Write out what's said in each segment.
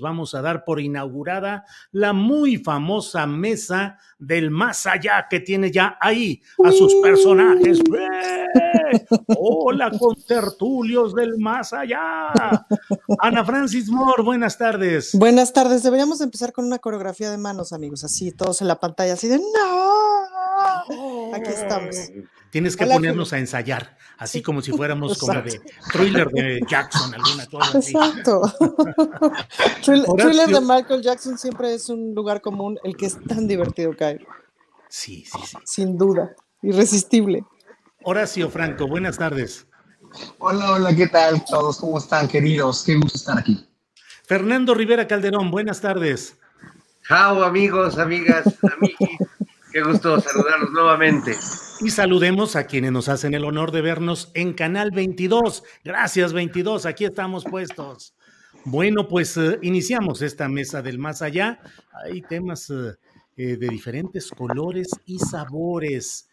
Vamos a dar por inaugurada la muy famosa mesa del más allá que tiene ya ahí a sus personajes. ¡Eh! Hola con tertulios del más allá. Ana Francis Moore, buenas tardes. Buenas tardes. Deberíamos empezar con una coreografía de manos, amigos, así, todos en la pantalla, así de no. Aquí estamos. Tienes que Hola, ponernos a ensayar, así como si fuéramos como de thriller de Jackson, alguna cosa así. Exacto. Thrill- Horacio- Thriller de Michael Jackson siempre es un lugar común, el que es tan divertido caer, Sí, sí, sí. sin duda, irresistible. Horacio Franco, buenas tardes. Hola, hola, ¿qué tal todos? ¿Cómo están, queridos? Qué gusto estar aquí. Fernando Rivera Calderón, buenas tardes. Chao, amigos, amigas, amiguis. Qué gusto saludarlos nuevamente. Y saludemos a quienes nos hacen el honor de vernos en Canal 22. Gracias, 22, aquí estamos puestos. Bueno, pues eh, iniciamos esta mesa del más allá. Hay temas eh, eh, de diferentes colores y sabores.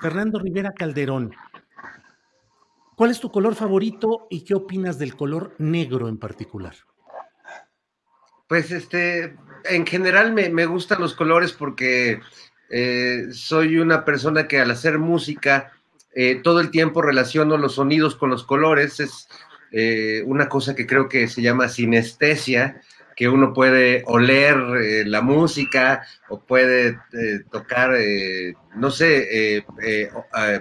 Fernando Rivera Calderón, ¿cuál es tu color favorito y qué opinas del color negro en particular? Pues este, en general me, me gustan los colores porque eh, soy una persona que al hacer música eh, todo el tiempo relaciono los sonidos con los colores. Es eh, una cosa que creo que se llama sinestesia, que uno puede oler la música o puede tocar, no sé,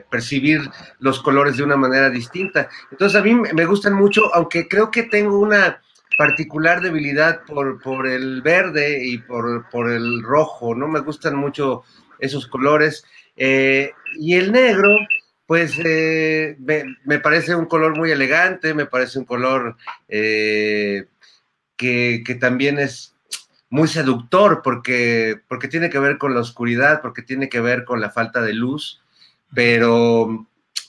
percibir los colores de una manera distinta. Entonces a mí me gustan mucho, aunque creo que tengo una particular debilidad por, por el verde y por, por el rojo, no me gustan mucho esos colores. Eh, y el negro, pues eh, me, me parece un color muy elegante, me parece un color eh, que, que también es muy seductor porque, porque tiene que ver con la oscuridad, porque tiene que ver con la falta de luz, pero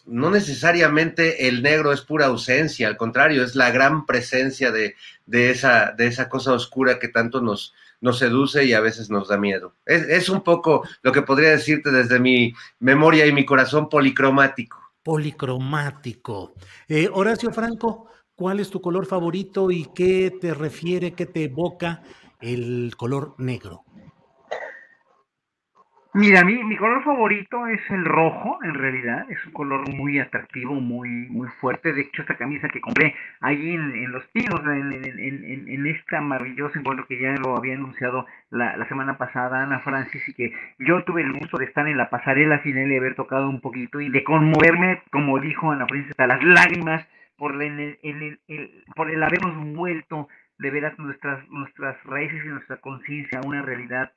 no necesariamente el negro es pura ausencia, al contrario, es la gran presencia de, de esa, de esa cosa oscura que tanto nos, seduce y a veces nos da miedo. Es, es un poco lo que podría decirte desde mi memoria y mi corazón policromático. Policromático. Eh, Horacio Franco, ¿cuál es tu color favorito y qué te refiere, qué te evoca el color negro? Mira, mi, mi color favorito es el rojo, en realidad, es un color muy atractivo, muy, muy fuerte. De hecho, esta camisa que compré allí en, en Los Pinos, en, en, en, esta maravillosa encuentro que ya lo había anunciado la, la semana pasada Ana Francis, y que yo tuve el gusto de estar en la pasarela final y haber tocado un poquito y de conmoverme, como dijo Ana Francis, hasta las lágrimas por el, el- el- el- por el habernos vuelto de veras nuestras, nuestras raíces y nuestra conciencia a una realidad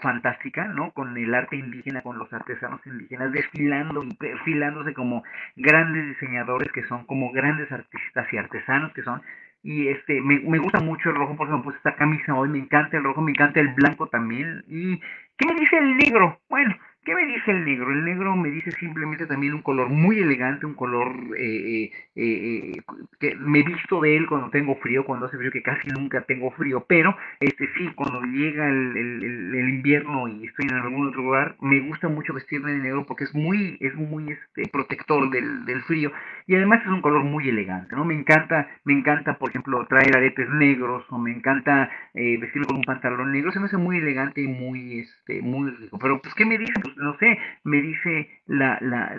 fantástica, ¿no? Con el arte indígena, con los artesanos indígenas, desfilando y perfilándose como grandes diseñadores que son, como grandes artistas y artesanos que son. Y este, me, me gusta mucho el rojo porque me puse esta camisa hoy, me encanta el rojo, me encanta el blanco también. ¿Y qué me dice el negro? Bueno, ¿Qué me dice el negro? El negro me dice simplemente también un color muy elegante, un color eh, eh, eh, que me visto de él cuando tengo frío, cuando hace frío, que casi nunca tengo frío, pero este sí, cuando llega el, invierno y estoy en algún otro lugar, me gusta mucho vestirme de negro porque es muy, es muy este, protector del, del frío y además es un color muy elegante, ¿no? Me encanta, me encanta, por ejemplo, traer aretes negros o me encanta vestirme con un pantalón negro, se me hace muy elegante y muy, este, muy rico. Pero, pues, ¿qué me dice? Pues, no sé, me dice la, la,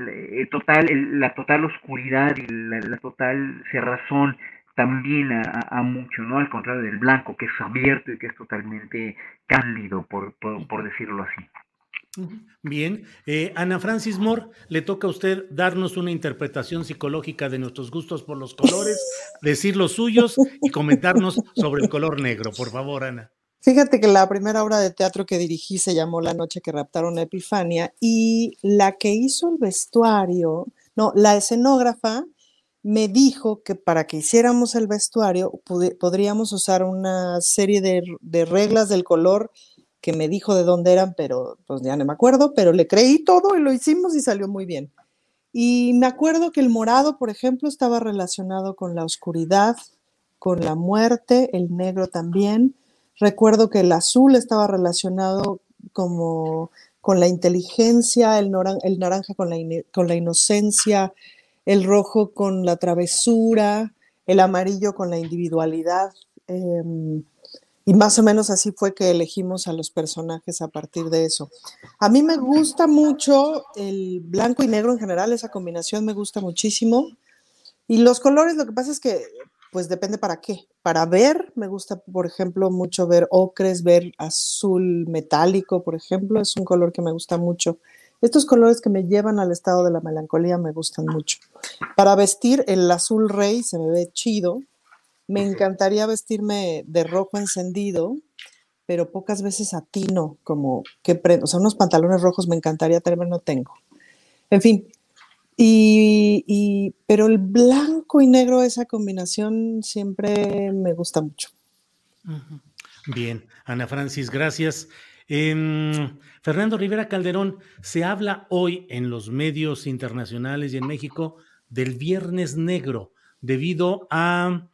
total, la total oscuridad y la, total cerrazón también a, mucho, ¿no? Al contrario del blanco, que es abierto y que es totalmente cándido, por, por, decirlo así. Bien, eh, Ana Francis Moore, le toca a usted darnos una interpretación psicológica de nuestros gustos por los colores, decir los suyos y comentarnos sobre el color negro, por favor, Ana. Fíjate que la primera obra de teatro que dirigí se llamó La noche que raptaron a Epifania y la que hizo el vestuario, no, la escenógrafa me dijo que para que hiciéramos el vestuario podríamos usar una serie de, de, reglas del color que me dijo de dónde eran, pero pues ya no me acuerdo, pero le creí todo y lo hicimos y salió muy bien. Y me acuerdo que el morado, por ejemplo, estaba relacionado con la oscuridad, con la muerte, el negro también Recuerdo que el azul estaba relacionado como con la inteligencia, el, naranja con la, con la, inocencia, el rojo con la travesura, el amarillo con la individualidad. Em, y más o menos así fue que elegimos a los personajes a partir de eso. A mí me gusta mucho el blanco y negro en general, esa combinación me gusta muchísimo. Y los colores, lo que pasa es que pues depende para qué. Para ver, me gusta, por ejemplo, mucho ver ocres, ver azul metálico, por ejemplo, es un color que me gusta mucho. Estos colores que me llevan al estado de la melancolía me gustan mucho. Para vestir, el azul rey se me ve chido. Me encantaría vestirme de rojo encendido, pero pocas veces atino, como que, o sea, unos pantalones rojos me encantaría tener, no tengo. En fin, y, pero el blanco y negro, esa combinación siempre me gusta mucho. Bien, Ana Francis, gracias. Em, Fernando Rivera Calderón, se habla hoy en los medios internacionales y en México del Viernes Negro debido a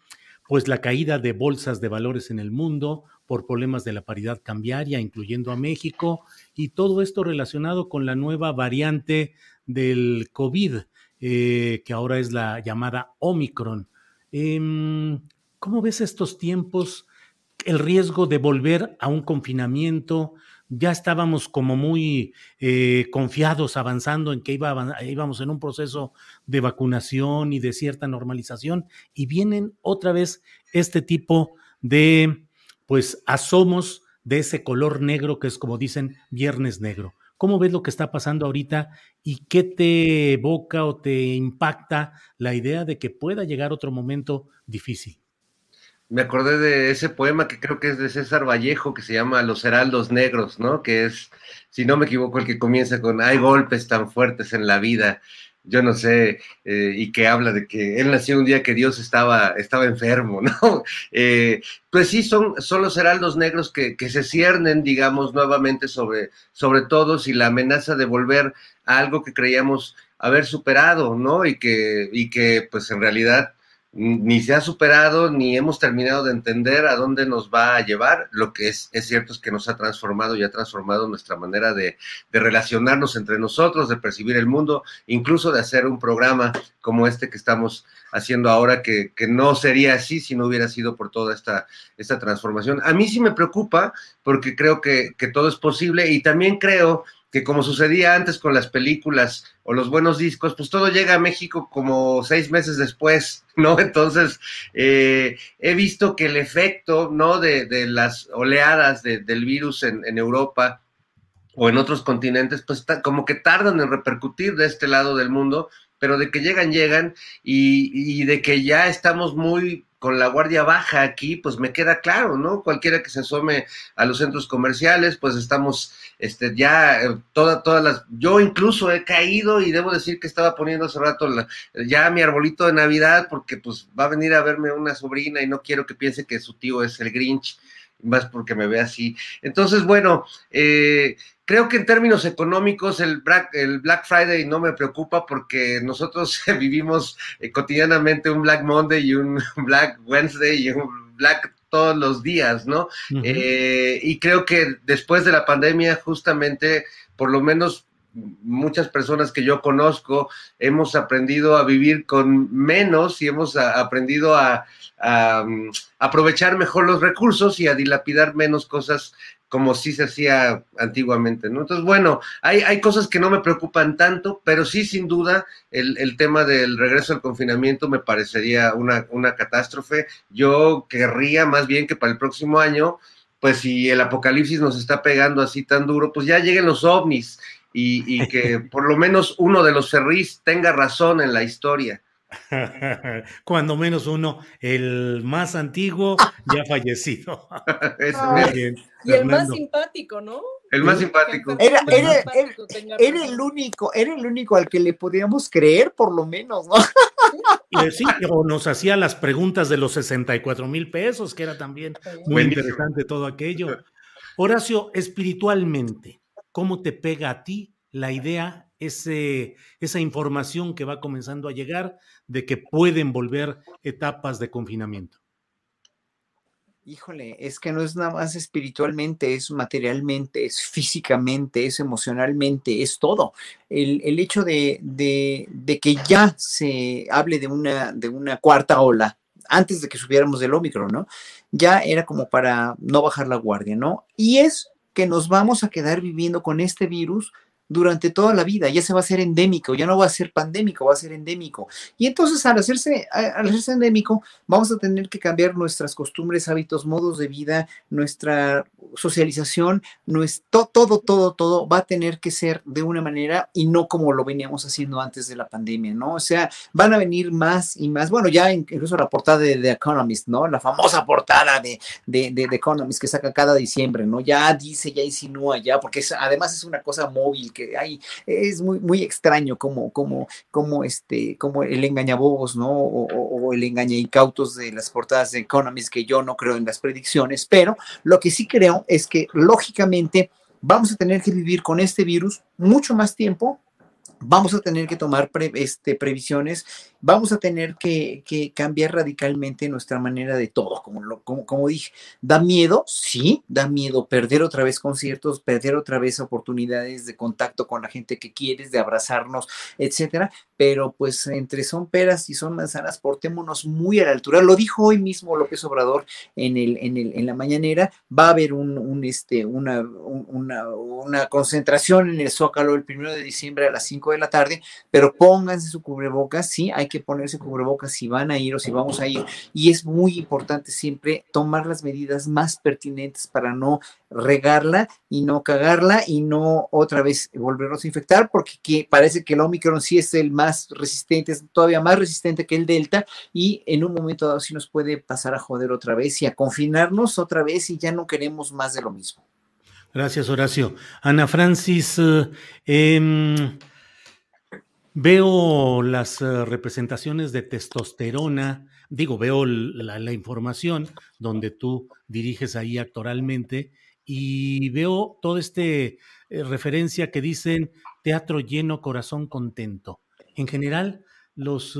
pues la caída de bolsas de valores en el mundo por problemas de la paridad cambiaria, incluyendo a México, y todo esto relacionado con la nueva variante del COVID, eh, que ahora es la llamada Omicron. Em, ¿Cómo ves estos tiempos? El riesgo de volver a un confinamiento. Ya estábamos como muy eh, confiados avanzando en que iba, íbamos en un proceso de vacunación y de cierta normalización y vienen otra vez este tipo de pues asomos de ese color negro que es como dicen viernes negro. ¿Cómo ves lo que está pasando ahorita y qué te evoca o te impacta la idea de que pueda llegar otro momento difícil? Me acordé de ese poema que creo que es de César Vallejo, que se llama Los Heraldos Negros, ¿no? Que es, si no me equivoco, el que comienza con Hay golpes tan fuertes en la vida yo no sé, eh, y que habla de que él nació un día que Dios estaba, estaba enfermo, ¿no? Eh, pues sí, son, son los heraldos negros que, que, se ciernen, digamos, nuevamente sobre, sobre todos y la amenaza de volver a algo que creíamos haber superado, ¿no? Y que, y que pues en realidad ni se ha superado ni hemos terminado de entender a dónde nos va a llevar. Lo que es, es cierto es que nos ha transformado y ha transformado nuestra manera de, de, relacionarnos entre nosotros, de percibir el mundo, incluso de hacer un programa como este que estamos haciendo ahora, que, que no sería así si no hubiera sido por toda esta, esta transformación. A mí sí me preocupa porque creo que, que todo es posible y también creo que como sucedía antes con las películas o los buenos discos, pues todo llega a México como seis meses después, ¿no? Entonces, eh, he visto que el efecto, ¿no? De, de las oleadas del virus en, en, Europa o en otros continentes, pues como que tardan en repercutir de este lado del mundo, pero de que llegan, llegan, y, y de que ya estamos muy con la guardia baja aquí, pues me queda claro, ¿no? Cualquiera que se asome a los centros comerciales, pues estamos, este, ya, eh, toda, todas las, yo incluso he caído y debo decir que estaba poniendo hace rato ya mi arbolito de Navidad, porque pues va a venir a verme una sobrina y no quiero que piense que su tío es el Grinch. más porque me ve así. Entonces, bueno, eh, creo que en términos económicos el Black, el Black Friday no me preocupa porque nosotros vivimos eh, cotidianamente un Black Monday y un Black Wednesday y un Black todos los días, ¿no? Eh, y creo que después de la pandemia, justamente, por lo menos muchas personas que yo conozco hemos aprendido a vivir con menos y hemos aprendido a, mm, aprovechar mejor los recursos y a dilapidar menos cosas como sí se hacía antiguamente, ¿no? Entonces, bueno, hay, hay cosas que no me preocupan tanto, pero sí, sin duda, el, el tema del regreso al confinamiento me parecería una, una catástrofe. Yo querría más bien que para el próximo año, pues si el apocalipsis nos está pegando así tan duro, pues ya lleguen los ovnis y, que por lo menos uno de los Ferris tenga razón en la historia. Cuando menos uno, el más antiguo ya fallecido. y el más simpático, ¿no? El más simpático. Era, el único, era el único al que le podíamos creer, por lo menos, ¿no? Sí, o nos hacía las preguntas de los 64 mil pesos, que era también muy interesante todo aquello. Horacio, espiritualmente, ¿Cómo te pega a ti la idea, ese, esa información que va comenzando a llegar de que pueden volver etapas de confinamiento? Híjole, es que no es nada más espiritualmente, es materialmente, es físicamente, es emocionalmente, es todo. El, hecho de, que ya se hable de una, de una cuarta ola, antes de que subiéramos del Omicron, ¿no? Ya era como para no bajar la guardia, ¿no? Y es que nos vamos a quedar viviendo con este virus durante toda la vida, ya se va a ser endémico, ya no va a ser pandémico, va a ser endémico. Y entonces al hacerse, al hacerse endémico, vamos a tener que cambiar nuestras costumbres, hábitos, modos de vida, nuestra socialización, nuestro, todo, todo, todo va a tener que ser de una manera y no como lo veníamos haciendo antes de la pandemia, ¿no? O sea, van a venir más y más, bueno, ya incluso la portada de The Economist, ¿no? La famosa portada de, de, de The Economist que saca cada diciembre, ¿no? Ya dice, ya insinúa, ya, porque además es una cosa móvil que es muy, muy extraño como, como, como, este, como el engañabobos, ¿no? O, o, el engaña incautos de las portadas de Economist, que yo no creo en las predicciones, pero lo que sí creo es que lógicamente vamos a tener que vivir con este virus mucho más tiempo vamos a tener que tomar este, previsiones, vamos a tener que, cambiar radicalmente nuestra manera de todo, como, lo, como, como, dije. ¿Da miedo? Sí, da miedo perder otra vez conciertos, perder otra vez oportunidades de contacto con la gente que quieres, de abrazarnos, etcétera, pero pues entre son peras y son manzanas, portémonos muy a la altura. Lo dijo hoy mismo López Obrador en, el, en, el, en la mañanera, va a haber un, este, una, una, concentración en el Zócalo el primero de diciembre a las 5 de la tarde, pero pónganse su cubrebocas, sí, hay que ponerse cubrebocas si van a ir o si vamos a ir. Y es muy importante siempre tomar las medidas más pertinentes para no regarla y no cagarla y no otra vez volvernos a infectar, porque parece que el Omicron sí es el más resistente, es todavía más resistente que el Delta y en un momento dado sí nos puede pasar a joder otra vez y a confinarnos otra vez y ya no queremos más de lo mismo. Gracias, Horacio. Ana Francis, eh, em, Veo las eh, representaciones de testosterona, digo, veo la, información donde tú diriges ahí actoralmente y veo toda esta eh, referencia que dicen teatro lleno, corazón contento. En general, los,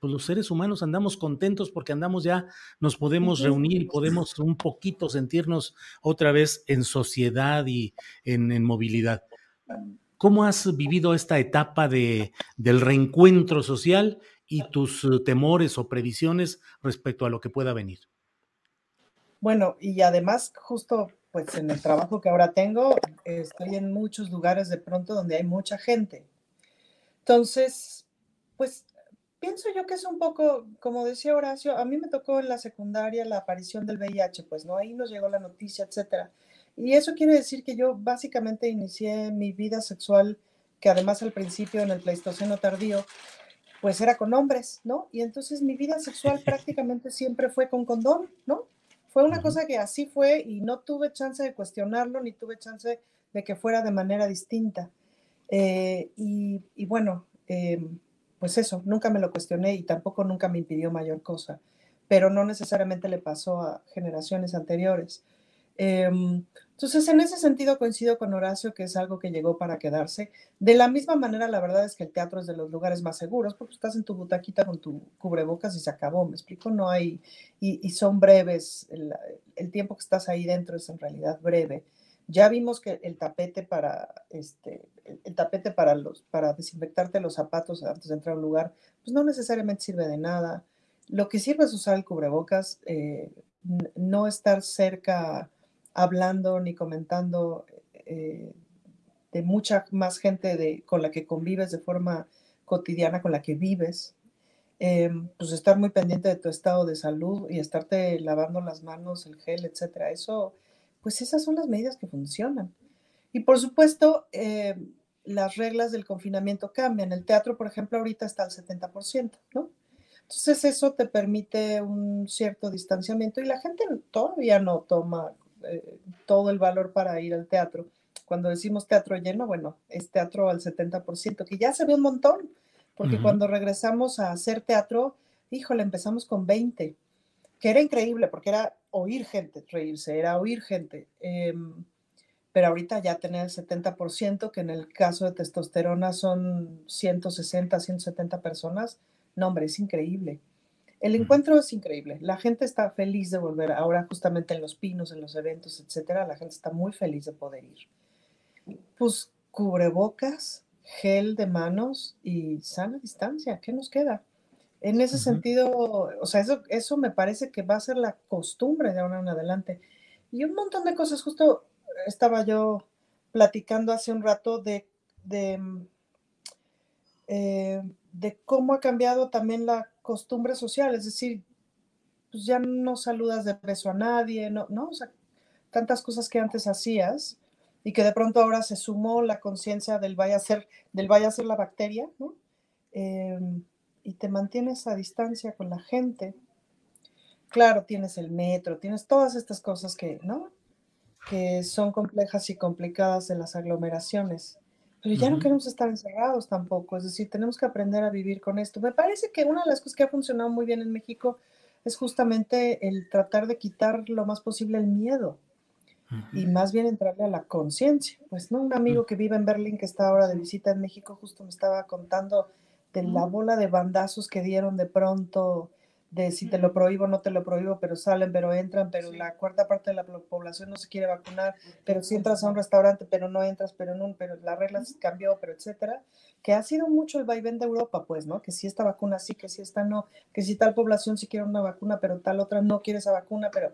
pues, los seres humanos andamos contentos porque andamos ya, nos podemos reunir, podemos un poquito sentirnos otra vez en sociedad y en, en movilidad. ¿Cómo has vivido esta etapa de, del reencuentro social y tus eh, temores o previsiones respecto a lo que pueda venir? Bueno, y además, justo pues en el trabajo que ahora tengo, estoy en muchos lugares de pronto donde hay mucha gente. Entonces, pues pienso yo que es un poco, como decía Horacio, a mí me tocó en la secundaria la aparición del VIH, pues no, ahí nos llegó la noticia, etcétera. Y eso quiere decir que yo básicamente inicié mi vida sexual, que además al principio en el Pleistoceno tardío, pues era con hombres, ¿no? Y entonces mi vida sexual prácticamente siempre fue con condón, ¿no? Fue una cosa que así fue y no tuve chance de cuestionarlo ni tuve chance de que fuera de manera distinta. Eh, y, bueno, em, pues eso, nunca me lo cuestioné y tampoco nunca me impidió mayor cosa, pero no necesariamente le pasó a generaciones anteriores. Em, entonces, en ese sentido coincido con Horacio que es algo que llegó para quedarse. De la misma manera, la verdad es que el teatro es de los lugares más seguros porque estás en tu butaquita con tu cubrebocas y se acabó, me explico, no hay, y, son breves, el, tiempo que estás ahí dentro es en realidad breve. Ya vimos que el tapete para, este, el, tapete para, los, para desinfectarte los zapatos antes de entrar a un lugar, pues no necesariamente sirve de nada. Lo que sirve es usar el cubrebocas, eh, no estar cerca hablando ni comentando eh, de mucha más gente de, con la que convives de forma cotidiana, con la que vives, em, pues estar muy pendiente de tu estado de salud y estarte lavando las manos, el gel, etcétera. Eso, pues esas son las medidas que funcionan. Y por supuesto, em, las reglas del confinamiento cambian. El teatro, por ejemplo, ahorita está al 70%, ¿no? Entonces eso te permite un cierto distanciamiento y la gente todavía no toma eh, todo el valor para ir al teatro. Cuando decimos teatro lleno, bueno, es teatro al 70%, que ya se ve un montón, porque cuando regresamos a hacer teatro, híjole, empezamos con 20, que era increíble, porque era oír gente reírse, era oír gente. Em, pero ahorita ya tener el 70%, que en el caso de testosterona son 160, 170 personas, no, hombre, es increíble. El encuentro es increíble. La gente está feliz de volver. Ahora justamente en los pinos, en los eventos, etcétera, la gente está muy feliz de poder ir. Pues cubrebocas, gel de manos y sana distancia. ¿Qué nos queda? En ese sentido, o sea, eso, eso me parece que va a ser la costumbre de ahora en adelante. Y un montón de cosas. Justo estaba yo platicando hace un rato de, de, mm, eh, de cómo ha cambiado también la costumbre social, es decir, pues ya no saludas de beso a nadie, no, no, o sea, tantas cosas que antes hacías y que de pronto ahora se sumó la conciencia del vaya a ser, del vaya a ser la bacteria, ¿no? Em, y te mantienes a distancia con la gente. Claro, tienes el metro, tienes todas estas cosas que, ¿no? Que son complejas y complicadas de las aglomeraciones. Pero ya no queremos estar encerrados tampoco, es decir, tenemos que aprender a vivir con esto. Me parece que una de las cosas que ha funcionado muy bien en México es justamente el tratar de quitar lo más posible el miedo y más bien entrarle a la conciencia. Pues, ¿no? Un amigo que vive en Berlín, que está ahora de visita en México, justo me estaba contando de la bola de bandazos que dieron de pronto de si te lo prohíbo, no te lo prohíbo, pero salen, pero entran, pero la cuarta parte de la población no se quiere vacunar, pero si entras a un restaurante, pero no entras, pero no, pero la regla cambió, pero etcétera, que ha sido mucho el vaivén de Europa, pues, ¿no? Que si esta vacuna sí, que si esta no, que si tal población sí quiere una vacuna, pero tal otra no quiere esa vacuna, pero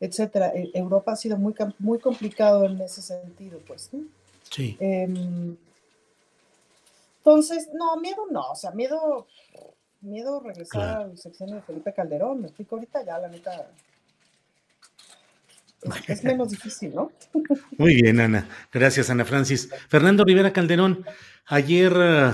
etcétera. E, Europa ha sido muy, muy complicado en ese sentido, pues, ¿no? Sí. Em, entonces, no, miedo no, o sea, miedo miedo regresar al sexenio de Felipe Calderón. Me explico ahorita ya, la neta. Es, menos difícil, ¿no? Muy bien, Ana. Gracias, Ana Francis. Fernando Rivera Calderón, ayer, eh,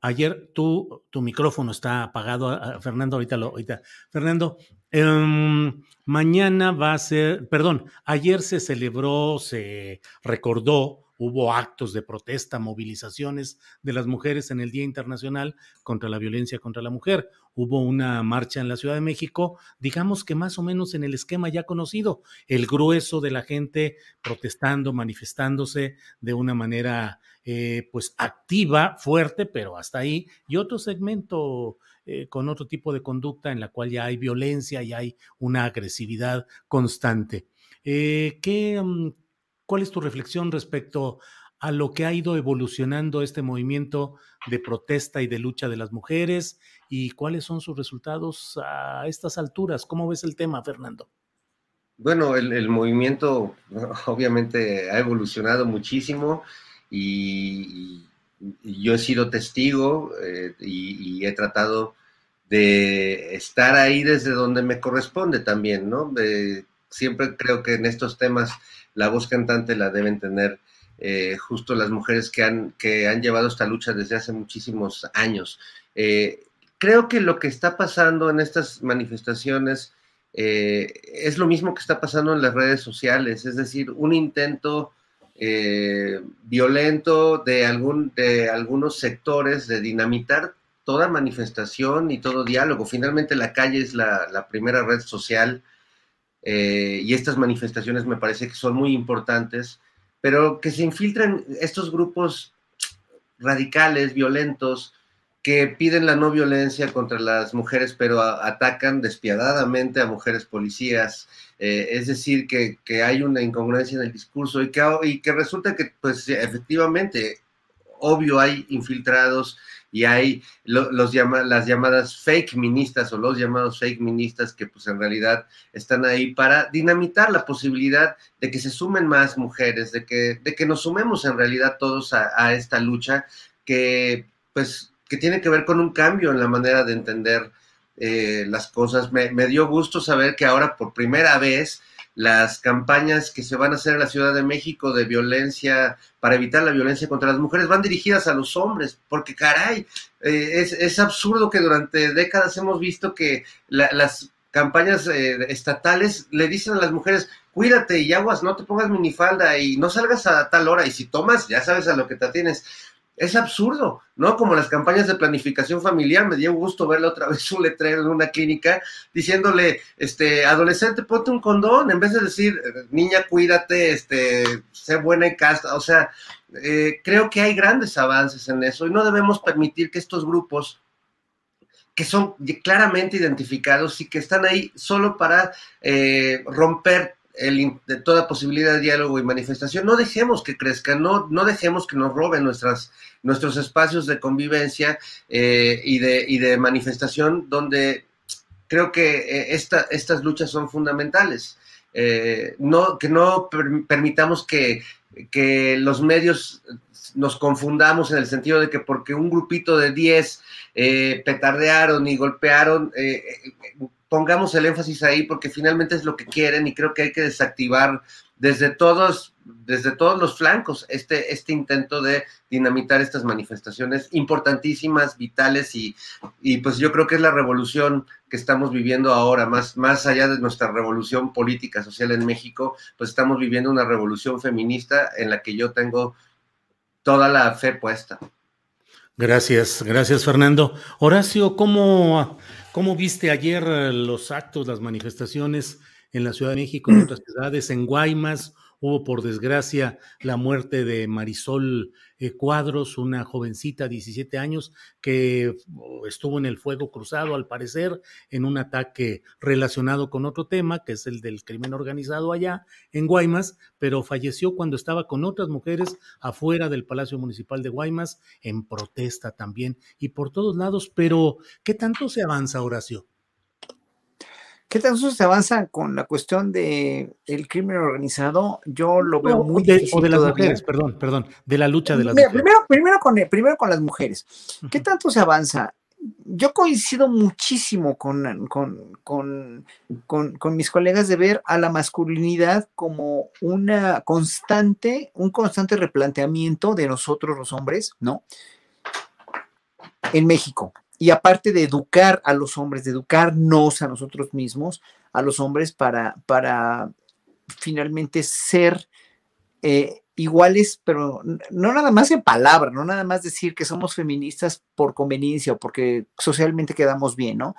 ayer tú, tu micrófono está apagado. Fernando, ahorita lo, ahorita. Fernando, em, mañana va a ser, perdón, ayer se celebró, se recordó hubo actos de protesta, movilizaciones de las mujeres en el Día Internacional contra la Violencia contra la Mujer. Hubo una marcha en la Ciudad de México, digamos que más o menos en el esquema ya conocido, el grueso de la gente protestando, manifestándose de una manera eh, pues activa, fuerte, pero hasta ahí, y otro segmento eh, con otro tipo de conducta en la cual ya hay violencia y hay una agresividad constante. Eh, ¿qué, mm, ¿Cuál es tu reflexión respecto a lo que ha ido evolucionando este movimiento de protesta y de lucha de las mujeres y cuáles son sus resultados a estas alturas? ¿Cómo ves el tema, Fernando? Bueno, el, movimiento obviamente ha evolucionado muchísimo y, yo he sido testigo eh, y, he tratado de estar ahí desde donde me corresponde también, ¿no? Siempre creo que en estos temas la voz cantante la deben tener eh, justo las mujeres que han, que han llevado esta lucha desde hace muchísimos años. Eh, creo que lo que está pasando en estas manifestaciones eh, es lo mismo que está pasando en las redes sociales, es decir, un intento violento de, algún, de algunos sectores de dinamitar toda manifestación y todo diálogo. Finalmente la calle es la, la primera red social eh, y estas manifestaciones me parece que son muy importantes, pero que se infiltren estos grupos radicales, violentos, que piden la no violencia contra las mujeres, pero atacan despiadadamente a mujeres policías. Eh, es decir, que, hay una incongruencia en el discurso y que, y que resulta que, pues, efectivamente, obvio, hay infiltrados y hay los llama, las llamadas fake ministas o los llamados fake ministas que pues en realidad están ahí para dinamitar la posibilidad de que se sumen más mujeres, de que, de que nos sumemos en realidad todos a, esta lucha que pues que tiene que ver con un cambio en la manera de entender eh, las cosas. Me, me dio gusto saber que ahora por primera vez las campañas que se van a hacer en la Ciudad de México de violencia, para evitar la violencia contra las mujeres, van dirigidas a los hombres, porque caray, eh, es, absurdo que durante décadas hemos visto que las campañas eh, estatales le dicen a las mujeres, cuídate y aguas, no te pongas minifalda y no salgas a tal hora, y si tomas, ya sabes a lo que te tienes es absurdo, ¿no? Como las campañas de planificación familiar, me dio gusto verle otra vez un letrero en una clínica diciéndole, este, adolescente, ponte un condón, en vez de decir, niña, cuídate, este, sé buena y casta, o sea, eh, creo que hay grandes avances en eso y no debemos permitir que estos grupos que son claramente identificados y que están ahí solo para eh, romper de toda posibilidad de diálogo y manifestación. No dejemos que crezcan, no, no dejemos que nos roben nuestras, nuestros espacios de convivencia eh, y, de, y de manifestación donde creo que eh, esta, estas luchas son fundamentales. Eh, no, que no permitamos que, que, los medios nos confundamos en el sentido de que porque un grupito de 10 petardearon y golpearon, pongamos el énfasis ahí porque finalmente es lo que quieren y creo que hay que desactivar desde todos, desde todos los flancos este, este intento de dinamitar estas manifestaciones importantísimas, vitales y, y pues yo creo que es la revolución que estamos viviendo ahora, más, más allá de nuestra revolución política, social en México, pues estamos viviendo una revolución feminista en la que yo tengo toda la fe puesta. Gracias, gracias Fernando. Horacio, ¿cómo ¿Cómo viste ayer eh, los actos, las manifestaciones en la Ciudad de México, en otras ciudades, en Guaymas? Hubo, por desgracia, la muerte de Marisol eh, Cuadros, una jovencita, 17 años, que oh, estuvo en el fuego cruzado, al parecer, en un ataque relacionado con otro tema, que es el del crimen organizado allá en Guaymas, pero falleció cuando estaba con otras mujeres afuera del Palacio Municipal de Guaymas, en protesta también, y por todos lados. Pero, ¿qué tanto se avanza, Horacio? ¿Qué tanto se avanza con la cuestión de el crimen organizado? Yo lo veo muy de, O de las mujeres, perdón, perdón, de la lucha de las mujeres. Primero, primero, con, primero con las mujeres. ¿Qué tanto se avanza? Yo coincido muchísimo con, con, con, con, mis colegas de ver a la masculinidad como una constante, un constante replanteamiento de nosotros los hombres, ¿no? En México y aparte de educar a los hombres, de educarnos a nosotros mismos, a los hombres para, para finalmente ser eh, iguales, pero no nada más en palabra, no nada más decir que somos feministas por conveniencia o porque socialmente quedamos bien, ¿no?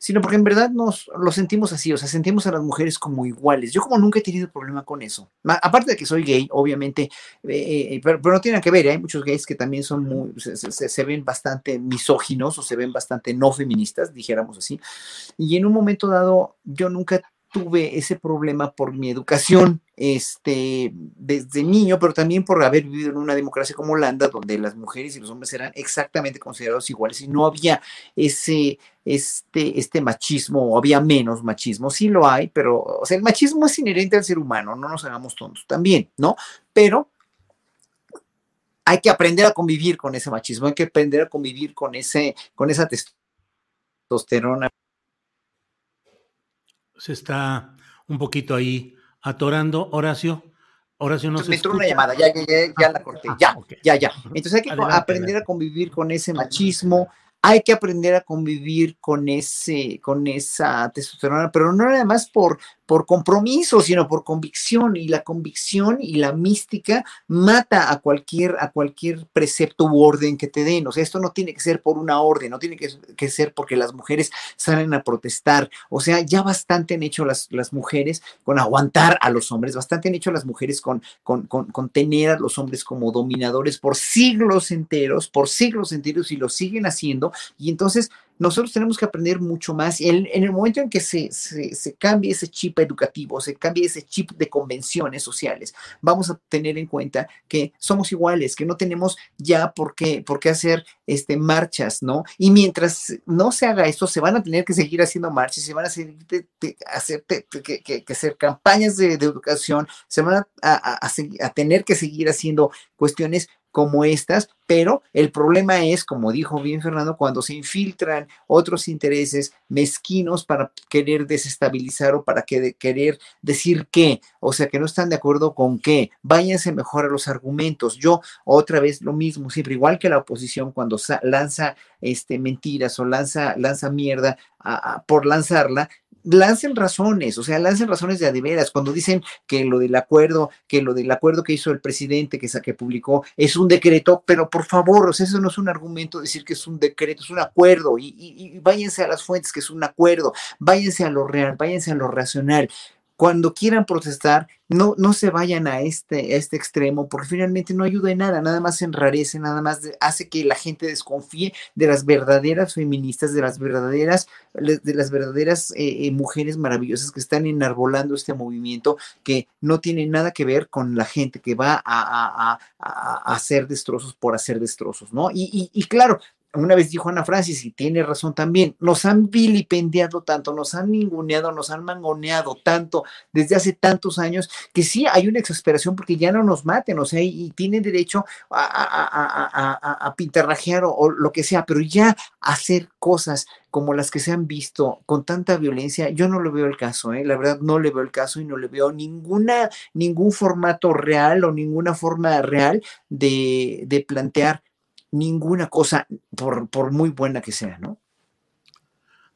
Sino porque en verdad nos lo sentimos así, o sea, sentimos a las mujeres como iguales. Yo como nunca he tenido problema con eso. Aparte de que soy gay, obviamente, eh, eh, pero, no tiene que ver, ¿eh? hay muchos gays que también son muy, se, ven bastante misóginos o se ven bastante no feministas, dijéramos así. Y en un momento dado, yo nunca tuve ese problema por mi educación este, desde niño, pero también por haber vivido en una democracia como Holanda, donde las mujeres y los hombres eran exactamente considerados iguales y no había ese, este, este machismo, o había menos machismo, sí lo hay, pero, o sea, el machismo es inherente al ser humano, no nos hagamos tontos también, ¿no? Pero hay que aprender a convivir con ese machismo, hay que aprender a convivir con, ese, con esa testosterona se está un poquito ahí atorando. Horacio, Horacio no se Me entró una llamada, ya, ya, ya, la corté, ya, ya, ya. Entonces hay que aprender a convivir con ese machismo, hay que aprender a convivir con ese, con esa testosterona, pero no nada más por, por compromiso, sino por convicción. Y la convicción y la mística mata a cualquier, a cualquier precepto u orden que te den. O sea, esto no tiene que ser por una orden, no tiene que, ser porque las mujeres salen a protestar. O sea, ya bastante han hecho las, las mujeres con aguantar a los hombres, bastante han hecho las mujeres con, con, con, tener a los hombres como dominadores por siglos enteros, por siglos enteros y lo siguen haciendo. Y entonces nosotros tenemos que aprender mucho más. En, en el momento en que se, se, cambie ese chip educativo, se cambie ese chip de convenciones sociales, vamos a tener en cuenta que somos iguales, que no tenemos ya por qué, por qué hacer este, marchas, ¿no? Y mientras no se haga esto, se van a tener que seguir haciendo marchas, se van a seguir hacer, que, hacer campañas de, educación, se van a, a tener que seguir haciendo cuestiones como estas, pero el problema es, como dijo bien Fernando, cuando se infiltran otros intereses mezquinos para querer desestabilizar o para querer decir qué, o sea, que no están de acuerdo con qué, váyanse mejor a los argumentos. Yo, otra vez, lo mismo, siempre igual que la oposición cuando lanza este, mentiras o lanza, lanza mierda por lanzarla, lancen razones, o sea, lancen razones de adeveras. Cuando dicen que lo del acuerdo, que lo del acuerdo que hizo el presidente, que, que publicó, es un decreto, pero por favor, o sea, eso no es un argumento decir que es un decreto, es un acuerdo, y, y váyanse a las fuentes, que es un acuerdo, váyanse a lo real, váyanse a lo racional cuando quieran protestar, no, no se vayan a este, este extremo, porque finalmente no ayuda en nada, nada más enrarece, nada más hace que la gente desconfíe de las verdaderas feministas, de las verdaderas, de las verdaderas eh, eh, mujeres maravillosas que están enarbolando este movimiento, que no tiene nada que ver con la gente que va a, hacer destrozos por hacer destrozos, ¿no? Y, y claro, una vez dijo Ana Francis, y tiene razón también, nos han vilipendiado tanto, nos han ninguneado, nos han mangoneado tanto desde hace tantos años, que sí hay una exasperación porque ya no nos maten, o sea, y, tienen derecho a, a, a, pintarrajear o, lo que sea, pero ya hacer cosas como las que se han visto con tanta violencia, yo no le veo el caso, ¿eh? la verdad no le veo el caso y no le veo ninguna, ningún formato real o ninguna forma real de, de plantear ninguna cosa, por, por muy buena que sea, ¿no?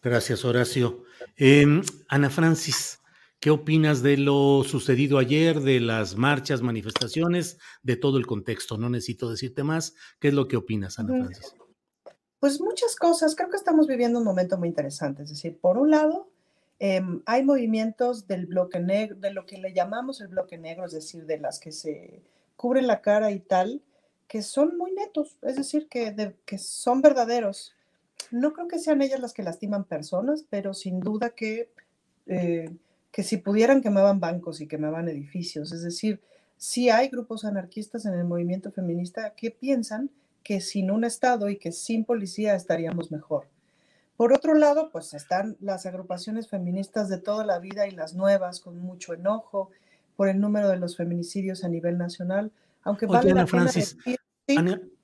Gracias, Horacio. Em, Ana Francis, ¿qué opinas de lo sucedido ayer, de las marchas, manifestaciones, de todo el contexto? No necesito decirte más. ¿Qué es lo que opinas, Ana Francis? Pues muchas cosas. Creo que estamos viviendo un momento muy interesante. Es decir, por un lado, em, hay movimientos del bloque negro, de lo que le llamamos el bloque negro, es decir, de las que se cubren la cara y tal, que son muy netos, es decir, que, que son verdaderos. No creo que sean ellas las que lastiman personas, pero sin duda que, eh, que si pudieran quemaban bancos y quemaban edificios. Es decir, sí hay grupos anarquistas en el movimiento feminista que piensan que sin un Estado y que sin policía estaríamos mejor. Por otro lado, pues están las agrupaciones feministas de toda la vida y las nuevas con mucho enojo por el número de los feminicidios a nivel nacional aunque vale la Francis,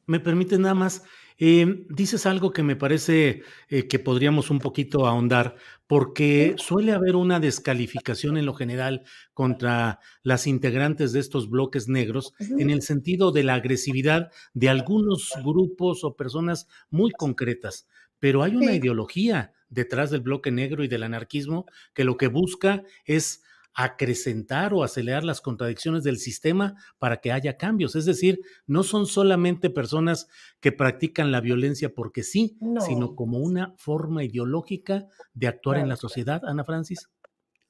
me permite nada más, eh, dices algo que me parece eh, que podríamos un poquito ahondar, porque suele haber una descalificación en lo general contra las integrantes de estos bloques negros en el sentido de la agresividad de algunos grupos o personas muy concretas, pero hay una ideología detrás del bloque negro y del anarquismo que lo que busca es acrecentar o acelerar las contradicciones del sistema para que haya cambios. Es decir, no son solamente personas que practican la violencia porque sí, sino como una forma ideológica de actuar en la sociedad, Ana Francis.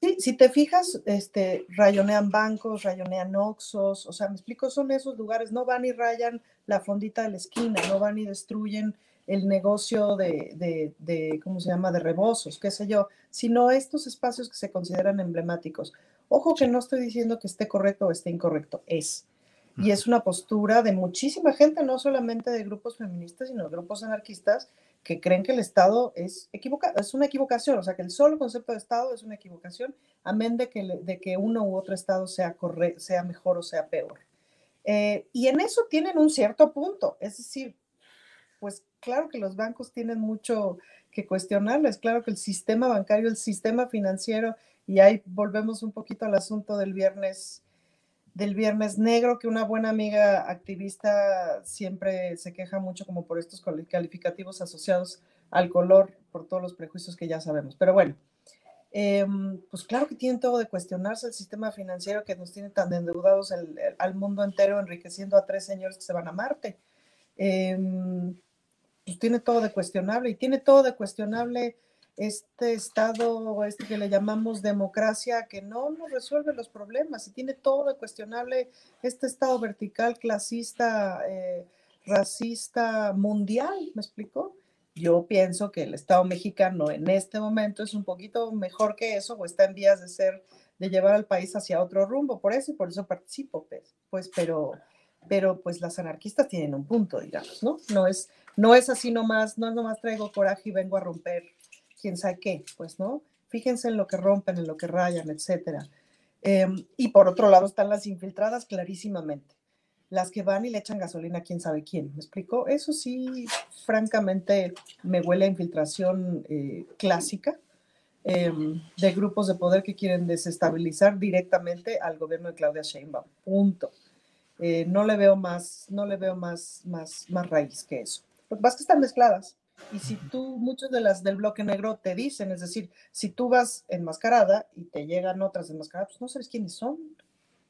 Sí, si te fijas, este, rayonean bancos, rayonean oxos, o sea, me explico, son esos lugares, no van y rayan la fondita de la esquina, no van y destruyen el negocio de, de, ¿cómo se llama?, de rebosos, qué sé yo, sino estos espacios que se consideran emblemáticos. Ojo que no estoy diciendo que esté correcto o esté incorrecto, es. Y es una postura de muchísima gente, no solamente de grupos feministas, sino de grupos anarquistas que creen que el Estado es, equivocado, es una equivocación, o sea, que el solo concepto de Estado es una equivocación, amén de que, de que uno u otro Estado sea, corre, sea mejor o sea peor. Eh, y en eso tienen un cierto punto, es decir, pues claro que los bancos tienen mucho que cuestionarles, claro que el sistema bancario, el sistema financiero, y ahí volvemos un poquito al asunto del viernes, del viernes negro, que una buena amiga activista siempre se queja mucho como por estos calificativos asociados al color, por todos los prejuicios que ya sabemos. Pero bueno, Em, pues claro que tienen todo de cuestionarse el sistema financiero que nos tiene tan endeudados al mundo entero, enriqueciendo a tres señores que se van a Marte. Em, pues tiene todo de cuestionable y tiene todo de cuestionable este estado, este que le llamamos democracia, que no nos resuelve los problemas y tiene todo de cuestionable este estado vertical, clasista, eh, racista, mundial, ¿me explico? Yo pienso que el Estado mexicano en este momento es un poquito mejor que eso o está en vías de ser, de llevar al país hacia otro rumbo, por eso y por eso participo, pues, pues pero, pero pues las anarquistas tienen un punto, digamos, ¿no? No es, no es así nomás, no nomás traigo coraje y vengo a romper quién sabe qué, pues, ¿no? Fíjense en lo que rompen, en lo que rayan, etcétera. Em, y por otro lado están las infiltradas clarísimamente las que van y le echan gasolina a quién sabe quién. ¿Me explico? Eso sí, francamente, me huele a infiltración eh, clásica em, de grupos de poder que quieren desestabilizar directamente al gobierno de Claudia Sheinbaum. Punto. Eh, no le veo más, no le veo más, más, más raíz que eso. Lo que pasa es que están mezcladas. Y si tú, muchos de las del bloque negro te dicen, es decir, si tú vas enmascarada y te llegan otras enmascaradas, pues no sabes quiénes son.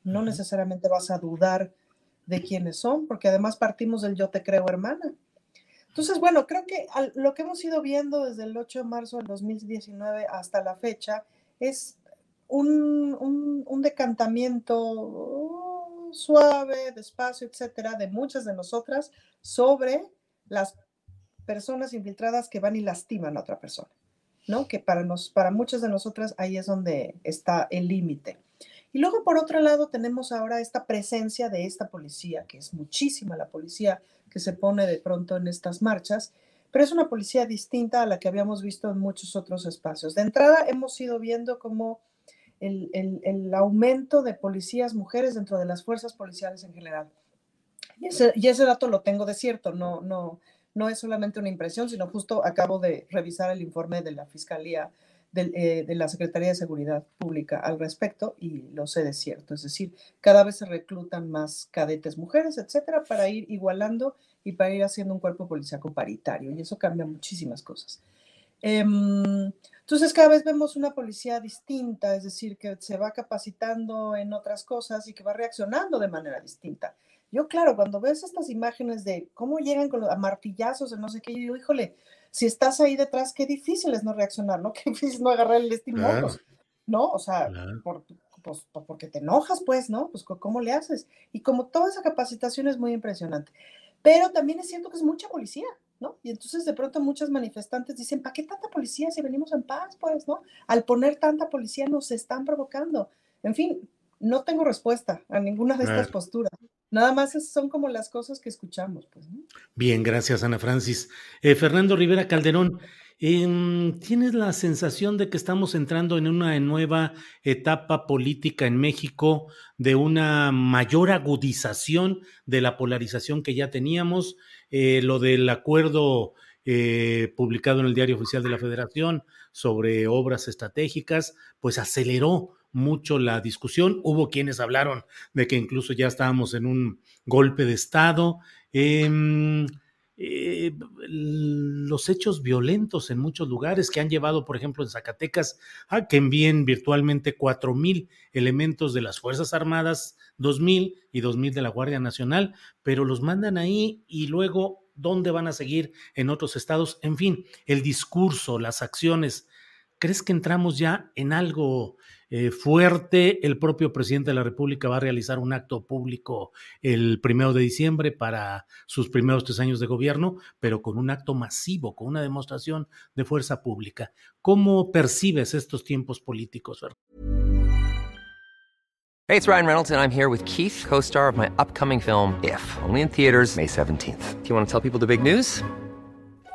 No necesariamente vas a dudar de quiénes son, porque además partimos del yo te creo, hermana. Entonces, bueno, creo que lo que hemos ido viendo desde el 8 de marzo del 2019 hasta la fecha es un, un, decantamiento suave, despacio, etcétera, de muchas de nosotras sobre las personas infiltradas que van y lastiman a otra persona, ¿no? Que para, nos, para muchas de nosotras ahí es donde está el límite. Y luego, por otro lado, tenemos ahora esta presencia de esta policía, que es muchísima la policía que se pone de pronto en estas marchas, pero es una policía distinta a la que habíamos visto en muchos otros espacios. De entrada, hemos ido viendo cómo el, el, aumento de policías mujeres dentro de las fuerzas policiales en general. Y ese, y ese dato lo tengo de cierto, no, no, no es solamente una impresión, sino justo acabo de revisar el informe de la Fiscalía eh, de, la Secretaría de Seguridad Pública al respecto y lo sé de cierto. Es decir, cada vez se reclutan más cadetes mujeres, etcétera, para ir igualando y para ir haciendo un cuerpo policíaco paritario. Y eso cambia muchísimas cosas. Em, entonces, cada vez vemos una policía distinta, es decir, que se va capacitando en otras cosas y que va reaccionando de manera distinta. Yo, claro, cuando ves estas imágenes de cómo llegan con los martillazos de no sé qué, yo digo, híjole, si estás ahí detrás, qué difícil es no reaccionar, ¿no? Qué difícil no agarrar el estímulo, ¿no? O sea, por, pues, pues, porque te enojas, pues, ¿no? Pues, ¿cómo le haces? Y como toda esa capacitación es muy impresionante. Pero también es cierto que es mucha policía, ¿no? Y entonces de pronto muchos manifestantes dicen, ¿para qué tanta policía si venimos en paz, pues, ¿no? Al poner tanta policía nos están provocando. En fin, no tengo respuesta a ninguna de estas posturas. Nada más son como las cosas que escuchamos. Pues, Bien, gracias Ana Francis. Eh, Fernando Rivera Calderón, em, ¿tienes la sensación de que estamos entrando en una nueva etapa política en México, de una mayor agudización de la polarización que ya teníamos? Eh, lo del acuerdo eh, publicado en el Diario Oficial de la Federación sobre obras estratégicas, pues aceleró mucho la discusión. Hubo quienes hablaron de que incluso ya estábamos en un golpe de Estado. Em, eh, los hechos violentos en muchos lugares que han llevado, por ejemplo, en Zacatecas, a que envíen virtualmente cuatro mil elementos de las Fuerzas Armadas, dos mil y dos mil de la Guardia Nacional, pero los mandan ahí y luego dónde van a seguir en otros estados. En fin, el discurso, las acciones. ¿Crees que entramos ya en algo eh, fuerte. El propio presidente de la República va a realizar un acto público el primero de diciembre para sus primeros tres años de gobierno, pero con un acto masivo, con una demostración de fuerza pública. ¿Cómo percibes estos tiempos políticos? Hey, it's Ryan Reynolds, and I'm here with Keith, co star of my upcoming film, If, only in theaters, May 17th. Do you want to tell people the big news?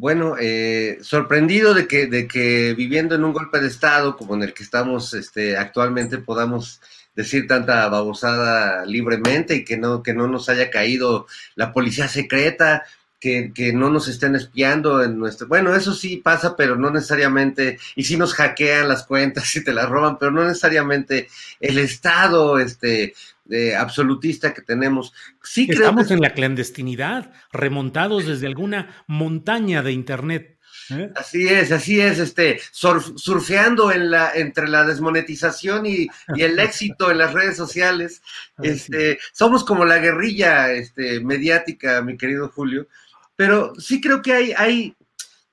Bueno, eh, sorprendido de que, de que viviendo en un golpe de Estado como en el que estamos este, actualmente podamos decir tanta babosada libremente y que no, que no nos haya caído la policía secreta, que, que, no nos estén espiando en nuestro... Bueno, eso sí pasa, pero no necesariamente, y sí nos hackean las cuentas y te las roban, pero no necesariamente el Estado este, eh, absolutista que tenemos. Sí Estamos creo que... en la clandestinidad, remontados desde alguna montaña de Internet. ¿Eh? Así es, así es, este, surf, surfeando en la, entre la desmonetización y, y, el éxito en las redes sociales. Este, somos como la guerrilla este, mediática, mi querido Julio, pero sí creo que hay, hay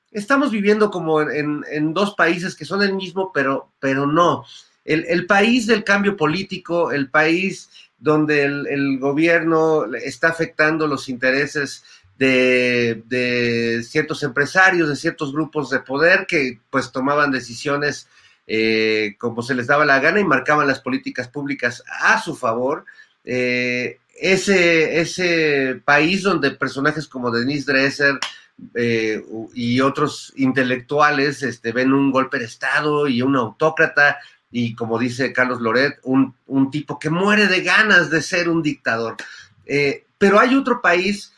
estamos viviendo como en, en dos países que son el mismo, pero, pero no. El, el país del cambio político, el país donde el, gobierno está afectando los intereses de, de, ciertos empresarios, de ciertos grupos de poder que pues tomaban decisiones eh, como se les daba la gana y marcaban las políticas públicas a su favor. Eh, ese, ese país donde personajes como Denise Dresser eh, y otros intelectuales este, ven un golpe de Estado y un autócrata y como dice Carlos Loret, un, un tipo que muere de ganas de ser un dictador. pero hay otro país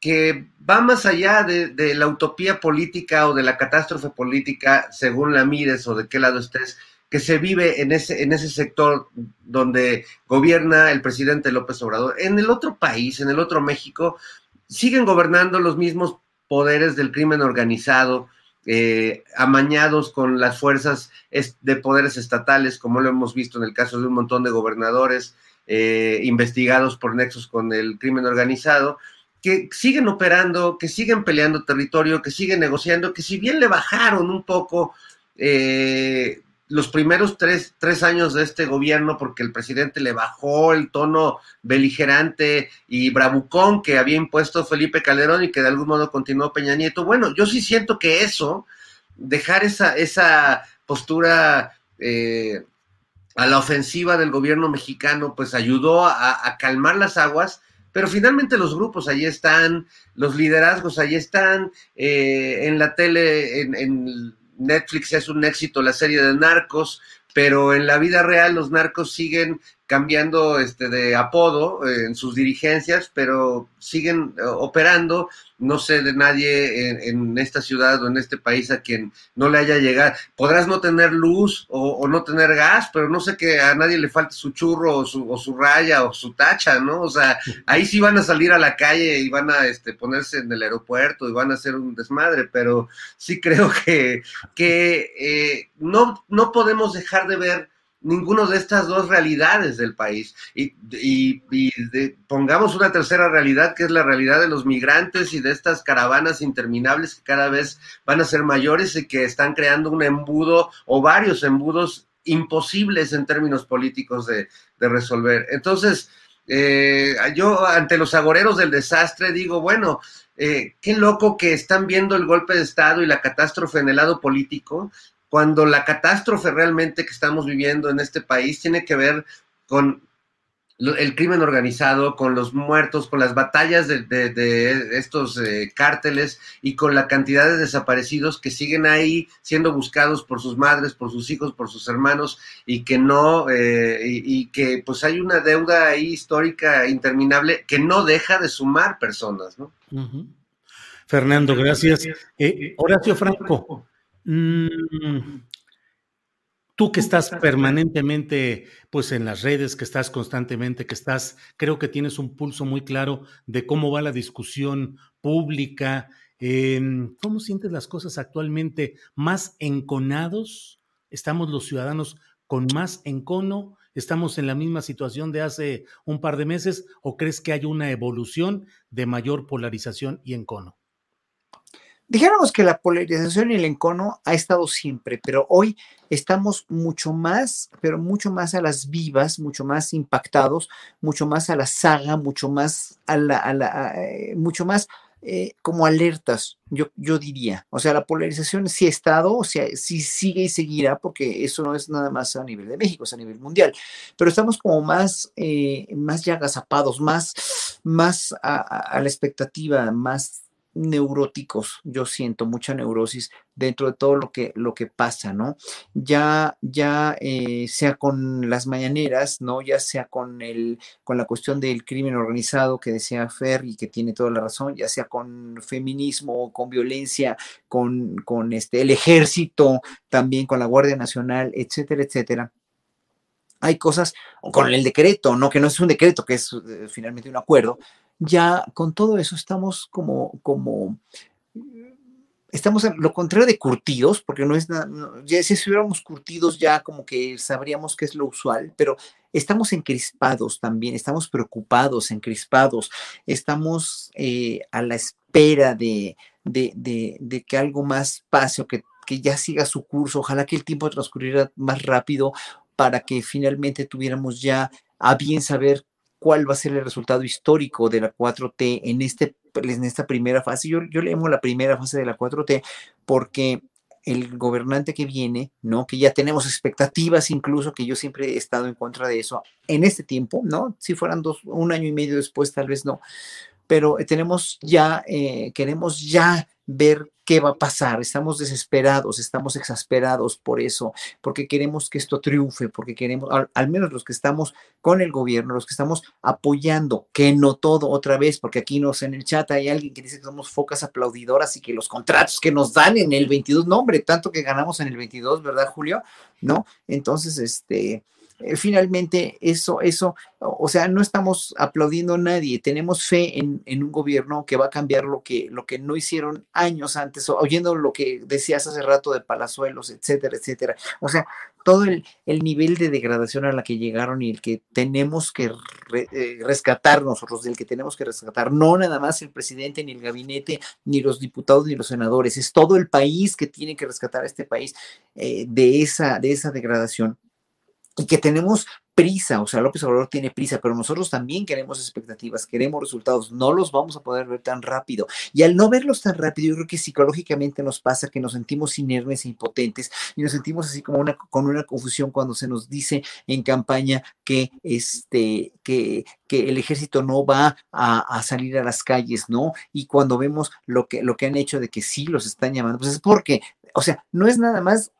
que va más allá de, de, la utopía política o de la catástrofe política, según la mires o de qué lado estés, que se vive en ese, en ese sector donde gobierna el presidente López Obrador. En el otro país, en el otro México, siguen gobernando los mismos poderes del crimen organizado, eh, amañados con las fuerzas de poderes estatales, como lo hemos visto en el caso de un montón de gobernadores eh, investigados por nexos con el crimen organizado que siguen operando, que siguen peleando territorio, que siguen negociando, que si bien le bajaron un poco eh, los primeros tres, tres, años de este gobierno, porque el presidente le bajó el tono beligerante y bravucón que había impuesto Felipe Calderón y que de algún modo continuó Peña Nieto. Bueno, yo sí siento que eso, dejar esa, esa postura eh, a la ofensiva del gobierno mexicano, pues ayudó a, calmar las aguas pero finalmente los grupos allí están, los liderazgos allí están, eh, en la tele, en, Netflix es un éxito la serie de narcos, pero en la vida real los narcos siguen cambiando este, de apodo eh, en sus dirigencias, pero siguen eh, operando. No sé de nadie en, esta ciudad o en este país a quien no le haya llegado. Podrás no tener luz o, o, no tener gas, pero no sé que a nadie le falte su churro o su, o su, raya o su tacha, ¿no? O sea, ahí sí van a salir a la calle y van a este, ponerse en el aeropuerto y van a hacer un desmadre, pero sí creo que, que eh, no, no podemos dejar de ver ninguno de estas dos realidades del país. Y, y, y pongamos una tercera realidad, que es la realidad de los migrantes y de estas caravanas interminables que cada vez van a ser mayores y que están creando un embudo o varios embudos imposibles en términos políticos de, de resolver. Entonces, eh, yo ante los agoreros del desastre digo, bueno, eh, qué loco que están viendo el golpe de Estado y la catástrofe en el lado político cuando la catástrofe realmente que estamos viviendo en este país tiene que ver con el crimen organizado, con los muertos, con las batallas de, de, de estos eh, cárteles y con la cantidad de desaparecidos que siguen ahí siendo buscados por sus madres, por sus hijos, por sus hermanos y que no, eh, y, y, que pues hay una deuda ahí histórica interminable que no deja de sumar personas, ¿no? Uh -huh. Fernando, gracias. Eh, Horacio Franco. Mm, tú que estás permanentemente pues en las redes, que estás constantemente, que estás, creo que tienes un pulso muy claro de cómo va la discusión pública. Eh, ¿Cómo sientes las cosas actualmente? ¿Más enconados? ¿Estamos los ciudadanos con más encono? ¿Estamos en la misma situación de hace un par de meses o crees que hay una evolución de mayor polarización y encono? Dijéramos que la polarización y el encono ha estado siempre, pero hoy estamos mucho más, pero mucho más a las vivas, mucho más impactados, mucho más a la saga, mucho más a la, a la eh, mucho más eh, como alertas, yo, yo diría. O sea, la polarización sí ha estado, o sea, sí sigue y seguirá, porque eso no es nada más a nivel de México, es a nivel mundial. Pero estamos como más, eh, más ya agazapados, más, más a la expectativa, más neuróticos, yo siento mucha neurosis dentro de todo lo que, lo que pasa, ¿no? Ya, ya eh, sea con las mañaneras, ¿no? Ya sea con, el, con la cuestión del crimen organizado que decía Fer y que tiene toda la razón, ya sea con feminismo, con violencia, con, con este, el ejército, también con la Guardia Nacional, etcétera, etcétera hay cosas, con el decreto, ¿no? Que no es un decreto, que es eh, finalmente un acuerdo, ya con todo eso estamos como, como, estamos en lo contrario de curtidos, porque no es nada, ya si estuviéramos curtidos ya como que sabríamos qué es lo usual, pero estamos encrispados también, estamos preocupados, encrispados, estamos eh, a la espera de, de, de, que algo más pase o que, que ya siga su curso, ojalá que el tiempo transcurriera más rápido para que finalmente tuviéramos ya a bien saber cuál va a ser el resultado histórico de la 4T en, este, en esta primera fase. Yo, yo le llamo la primera fase de la 4T porque el gobernante que viene, ¿no? Que ya tenemos expectativas incluso, que yo siempre he estado en contra de eso en este tiempo, ¿no? Si fueran dos, un año y medio después, tal vez no, pero tenemos ya, eh, queremos ya ver qué va a pasar. Estamos desesperados, estamos exasperados por eso, porque queremos que esto triunfe, porque queremos, al, menos los que estamos con el gobierno, los que estamos apoyando, que no todo otra vez, porque aquí nos en el chat hay alguien que dice que somos focas aplaudidoras y que los contratos que nos dan en el 22, no hombre, tanto que ganamos en el 22, ¿verdad, Julio? ¿No? Entonces, este eh, finalmente eso, eso, o sea, no estamos aplaudiendo a nadie, tenemos fe en, en, un gobierno que va a cambiar lo que, lo que no hicieron años antes, oyendo lo que decías hace rato de Palazuelos, etcétera, etcétera. O sea, todo el, el nivel de degradación a la que llegaron y el que tenemos que eh, rescatar nosotros, del que tenemos que rescatar, no nada más el presidente, ni el gabinete, ni los diputados, ni los senadores, es todo el país que tiene que rescatar a este país eh, de, esa, de esa degradación y que tenemos prisa, o sea, López Obrador tiene prisa, pero nosotros también queremos expectativas, queremos resultados, no los vamos a poder ver tan rápido. Y al no verlos tan rápido, yo creo que psicológicamente nos pasa que nos sentimos inermes e impotentes y nos sentimos así como una, con una confusión cuando se nos dice en campaña que, este, que, que el ejército no va a, a, salir a las calles, ¿no? Y cuando vemos lo que, lo que han hecho de que sí los están llamando, pues es porque o sea, no es nada más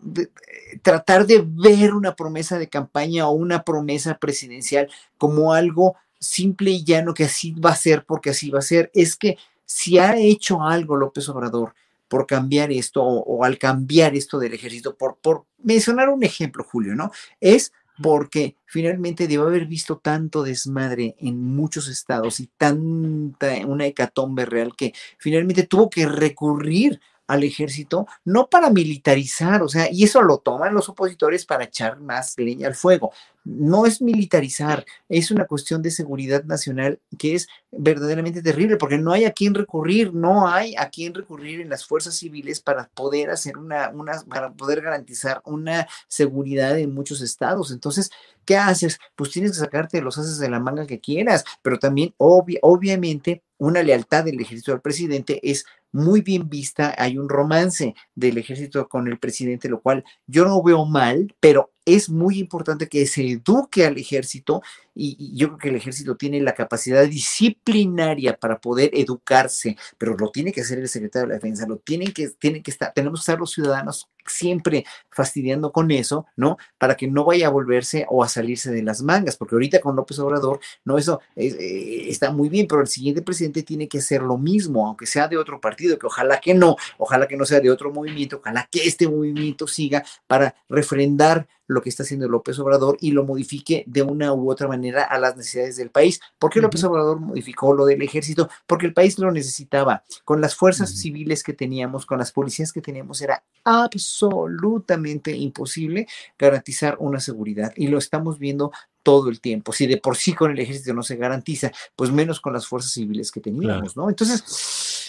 tratar de ver una promesa de campaña o una promesa presidencial como algo simple y llano que así va a ser porque así va a ser. Es que si ha hecho algo López Obrador por cambiar esto o, al cambiar esto del ejército, por, por mencionar un ejemplo, Julio, ¿no? Es porque finalmente debe haber visto tanto desmadre en muchos estados y tanta una hecatombe real que finalmente tuvo que recurrir al ejército, no para militarizar, o sea, y eso lo toman los opositores para echar más leña al fuego. No es militarizar, es una cuestión de seguridad nacional que es verdaderamente terrible, porque no hay a quién recurrir, no hay a quién recurrir en las fuerzas civiles para poder hacer una, una para poder garantizar una seguridad en muchos estados. Entonces, ¿qué haces? Pues tienes que sacarte los haces de la manga que quieras, pero también obviamente una lealtad del ejército al presidente es muy bien vista, hay un romance del ejército con el presidente, lo cual yo no veo mal, pero es muy importante que se eduque al ejército y, yo creo que el ejército tiene la capacidad disciplinaria para poder educarse, pero lo tiene que hacer el secretario de la defensa, lo tienen que, tienen que estar, tenemos que estar los ciudadanos siempre fastidiando con eso, ¿no? Para que no vaya a volverse o a salirse de las mangas, porque ahorita con López Obrador, no, eso eh, está muy bien, pero el siguiente presidente tiene que hacer lo mismo, aunque sea de otro partido, que ojalá que no, ojalá que no sea de otro movimiento, ojalá que este movimiento siga para refrendar lo que está haciendo López Obrador y lo modifique de una u otra manera a las necesidades del país. ¿Por qué López Obrador modificó lo del ejército? Porque el país lo necesitaba. Con las fuerzas civiles que teníamos, con las policías que teníamos, era absolutamente imposible garantizar una seguridad. Y lo estamos viendo todo el tiempo. Si de por sí con el ejército no se garantiza, pues menos con las fuerzas civiles que teníamos, ¿no? Entonces,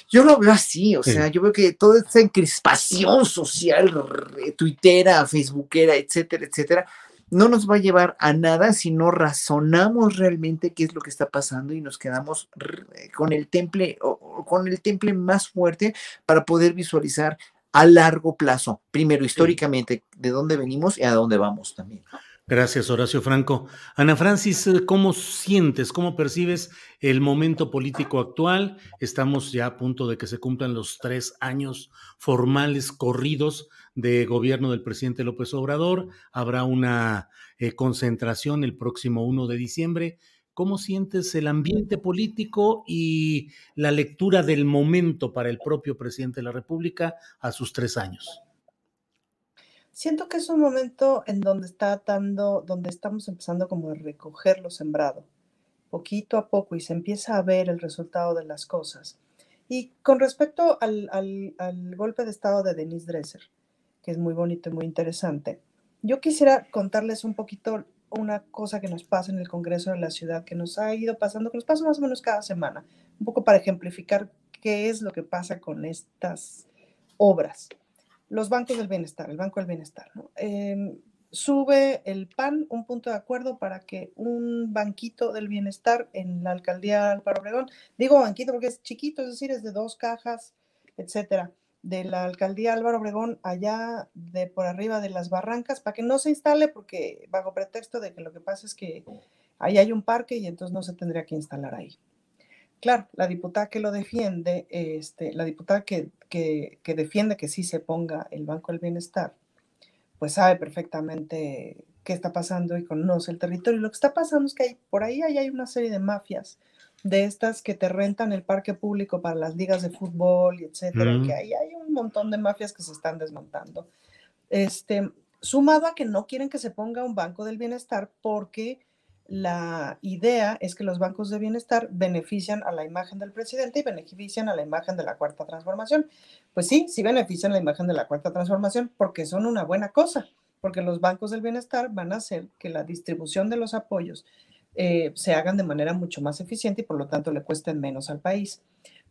Yo lo veo así, o sea, yo veo que toda esta encrispación social, tuitera, facebookera, etcétera, etcétera, no nos va a llevar a nada si no razonamos realmente qué es lo que está pasando y nos quedamos con el temple o con el temple más fuerte para poder visualizar a largo plazo, primero históricamente, de dónde venimos y a dónde vamos también. Gracias, Horacio Franco. Ana Francis, ¿cómo sientes, cómo percibes el momento político actual? Estamos ya a punto de que se cumplan los tres años formales corridos de gobierno del presidente López Obrador. Habrá una eh, concentración el próximo 1 de diciembre. ¿Cómo sientes el ambiente político y la lectura del momento para el propio presidente de la República a sus tres años? Siento que es un momento en donde está dando, donde estamos empezando como a recoger lo sembrado, poquito a poco, y se empieza a ver el resultado de las cosas. Y con respecto al, al golpe de estado de Denise Dresser, que es muy bonito y muy interesante, yo quisiera contarles un poquito una cosa que nos pasa en el Congreso de la Ciudad, que nos ha ido pasando, que nos pasa más o menos cada semana, un poco para ejemplificar qué es lo que pasa con estas obras los bancos del bienestar, el Banco del Bienestar. Em, sube el PAN un punto de acuerdo para que un banquito del bienestar en la alcaldía Álvaro Obregón, digo banquito porque es chiquito, es decir, es de dos cajas, etcétera, de la alcaldía Álvaro Obregón allá de por arriba de las barrancas para que no se instale porque bajo pretexto de que lo que pasa es que ahí hay un parque y entonces no se tendría que instalar ahí. Claro, la diputada que lo defiende, este, la diputada que, que, defiende que sí se ponga el Banco del Bienestar, pues sabe perfectamente qué está pasando y conoce el territorio. Lo que está pasando es que hay, por ahí hay una serie de mafias de estas que te rentan el parque público para las ligas de fútbol y etcétera, que ahí hay un montón de mafias que se están desmontando. Este, sumado a que no quieren que se ponga un banco del bienestar porque la idea es que los bancos de bienestar benefician a la imagen del presidente y benefician a la imagen de la cuarta transformación. Pues sí, sí benefician la imagen de la cuarta transformación porque son una buena cosa, porque los bancos del bienestar van a hacer que la distribución de los apoyos eh, se hagan de manera mucho más eficiente y por lo tanto le cuesten menos al país.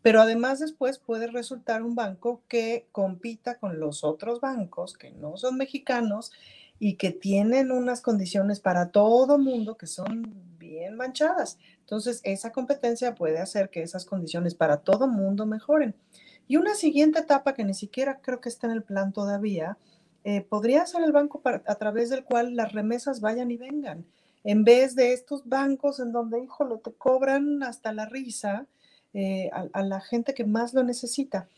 Pero además después puede resultar un banco que compita con los otros bancos que no son mexicanos y que tienen unas condiciones para todo mundo que son bien manchadas. Entonces, esa competencia puede hacer que esas condiciones para todo mundo mejoren. Y una siguiente etapa que ni siquiera creo que está en el plan todavía, eh, podría ser el banco a través del cual las remesas vayan y vengan. En vez de estos bancos en donde, híjole, te cobran hasta la risa eh, a la gente que más lo necesita.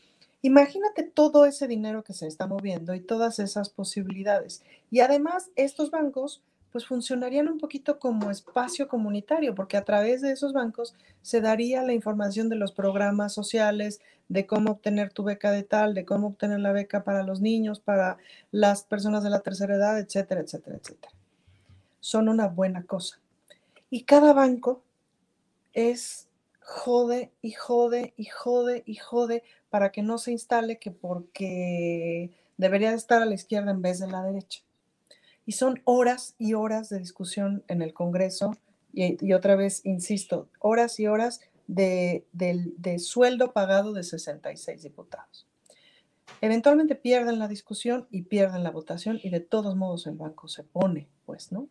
Imagínate todo ese dinero que se está moviendo y todas esas posibilidades. Y además, estos bancos pues funcionarían un poquito como espacio comunitario, porque a través de esos bancos se daría la información de los programas sociales, de cómo obtener tu beca de tal, de cómo obtener la beca para los niños, para las personas de la tercera edad, etcétera, etcétera, etcétera. Son una buena cosa. Y cada banco es jode y jode y jode y jode para que no se instale que porque debería estar a la izquierda en vez de la derecha. Y son horas y horas de discusión en el Congreso y, otra vez, insisto, horas y horas de, de, sueldo pagado de 66 diputados. Eventualmente pierden la discusión y pierden la votación y de todos modos el banco se pone, pues, ¿no?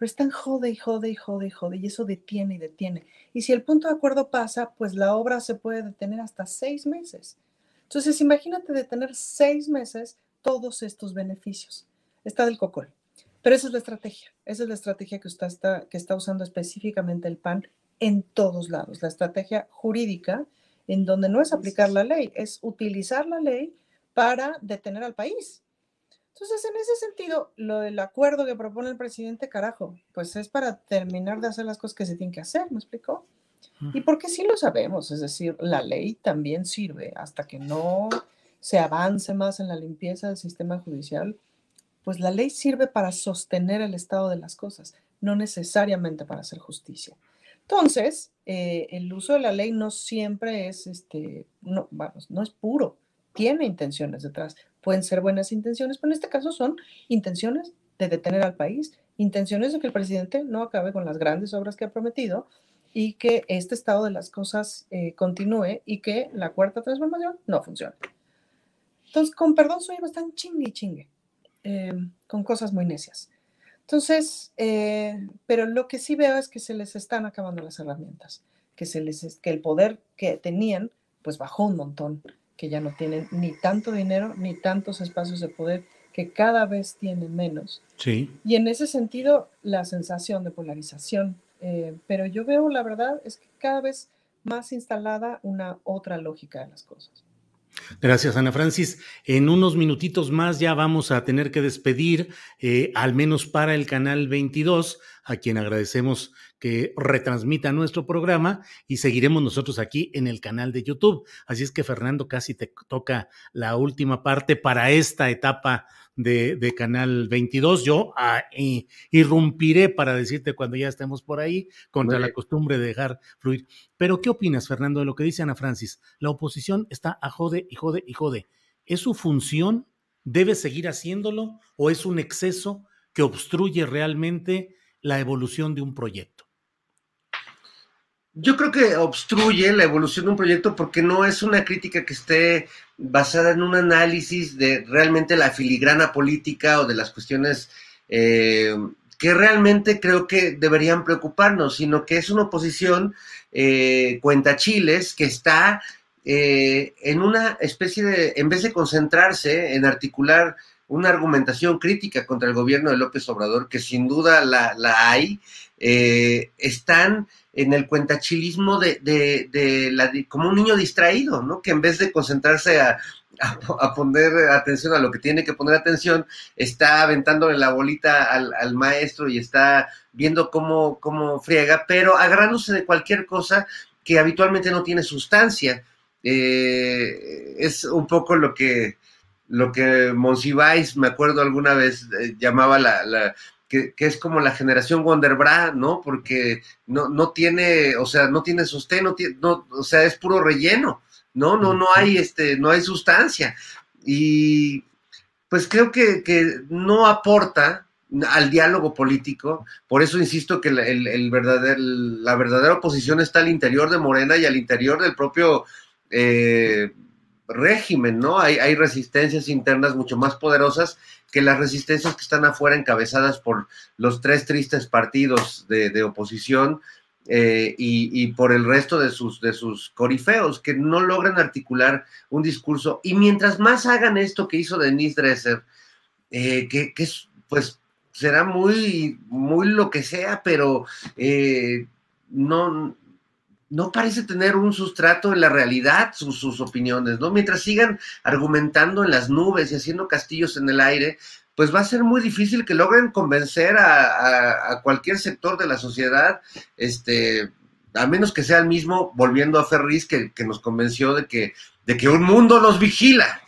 Pero están jode y jode y jode y jode y eso detiene y detiene. Y si el punto de acuerdo pasa, pues la obra se puede detener hasta seis meses. Entonces, imagínate detener seis meses todos estos beneficios. Está del cocol. Pero esa es la estrategia. Esa es la estrategia que, usted está, que está usando específicamente el PAN en todos lados. La estrategia jurídica, en donde no es aplicar la ley, es utilizar la ley para detener al país. Entonces, en ese sentido, lo del acuerdo que propone el presidente, carajo, pues es para terminar de hacer las cosas que se tienen que hacer, ¿me explicó? Y porque sí lo sabemos, es decir, la ley también sirve hasta que no se avance más en la limpieza del sistema judicial, pues la ley sirve para sostener el estado de las cosas, no necesariamente para hacer justicia. Entonces, eh, el uso de la ley no siempre es, este, no, vamos, no es puro, tiene intenciones detrás. Pueden ser buenas intenciones, pero en este caso son intenciones de detener al país, intenciones de que el presidente no acabe con las grandes obras que ha prometido y que este estado de las cosas eh, continúe y que la cuarta transformación no funcione. Entonces, con perdón, soy bastante chingue y chingue, eh, con cosas muy necias. Entonces, eh, pero lo que sí veo es que se les están acabando las herramientas, que, se les, que el poder que tenían, pues bajó un montón, que ya no tienen ni tanto dinero ni tantos espacios de poder, que cada vez tienen menos. Sí. Y en ese sentido, la sensación de polarización eh, pero yo veo, la verdad, es que cada vez más instalada una otra lógica de las cosas. Gracias, Ana Francis. En unos minutitos más ya vamos a tener que despedir, eh, al menos para el canal 22, a quien agradecemos que retransmita nuestro programa y seguiremos nosotros aquí en el canal de YouTube. Así es que, Fernando, casi te toca la última parte para esta etapa de, Canal 22. Yo ah, irrumpiré para decirte cuando ya estemos por ahí, contra la costumbre de dejar fluir. Pero, ¿qué opinas, Fernando, de lo que dice Ana Francis? La oposición está a jode y jode y jode. ¿Es su función? ¿Debe seguir haciéndolo? ¿O es un exceso que obstruye realmente la evolución de un proyecto? Yo creo que obstruye la evolución de un proyecto porque no es una crítica que esté basada en un análisis de realmente la filigrana política o de las cuestiones eh, que realmente creo que deberían preocuparnos, sino que es una oposición eh, cuenta chiles que está eh, en una especie de, en vez de concentrarse en articular una argumentación crítica contra el gobierno de López Obrador, que sin duda la, la hay, están en el cuentachilismo de, de, de, la, como un niño distraído, ¿no? Que en vez de concentrarse a, a, poner atención a lo que tiene que poner atención, está aventándole la bolita al, al maestro y está viendo cómo, cómo, friega, pero agarrándose de cualquier cosa que habitualmente no tiene sustancia. Eh, es un poco lo que, lo que Monsiváis, me acuerdo alguna vez, eh, llamaba la, la que, es como la generación Wonderbra, ¿no? Porque no, no tiene, o sea, no tiene sostén, no tiene, no, o sea, es puro relleno, ¿no? No, no hay, este, no hay sustancia. Y pues creo que, que no aporta al diálogo político, por eso insisto que el, el, la verdadera oposición está al interior de Morena y al interior del propio eh, régimen, ¿no? Hay, hay resistencias internas mucho más poderosas que las resistencias que están afuera encabezadas por los tres tristes partidos de, oposición eh, y, por el resto de sus, de sus corifeos, que no logran articular un discurso. Y mientras más hagan esto que hizo Denise Dresser, eh, que, que, pues será muy, muy lo que sea, pero eh, no, no parece tener un sustrato en la realidad sus, sus, opiniones, ¿no? Mientras sigan argumentando en las nubes y haciendo castillos en el aire, pues va a ser muy difícil que logren convencer a, cualquier sector de la sociedad, este, a menos que sea el mismo, volviendo a Ferris, que, que nos convenció de que, de que un mundo nos vigila.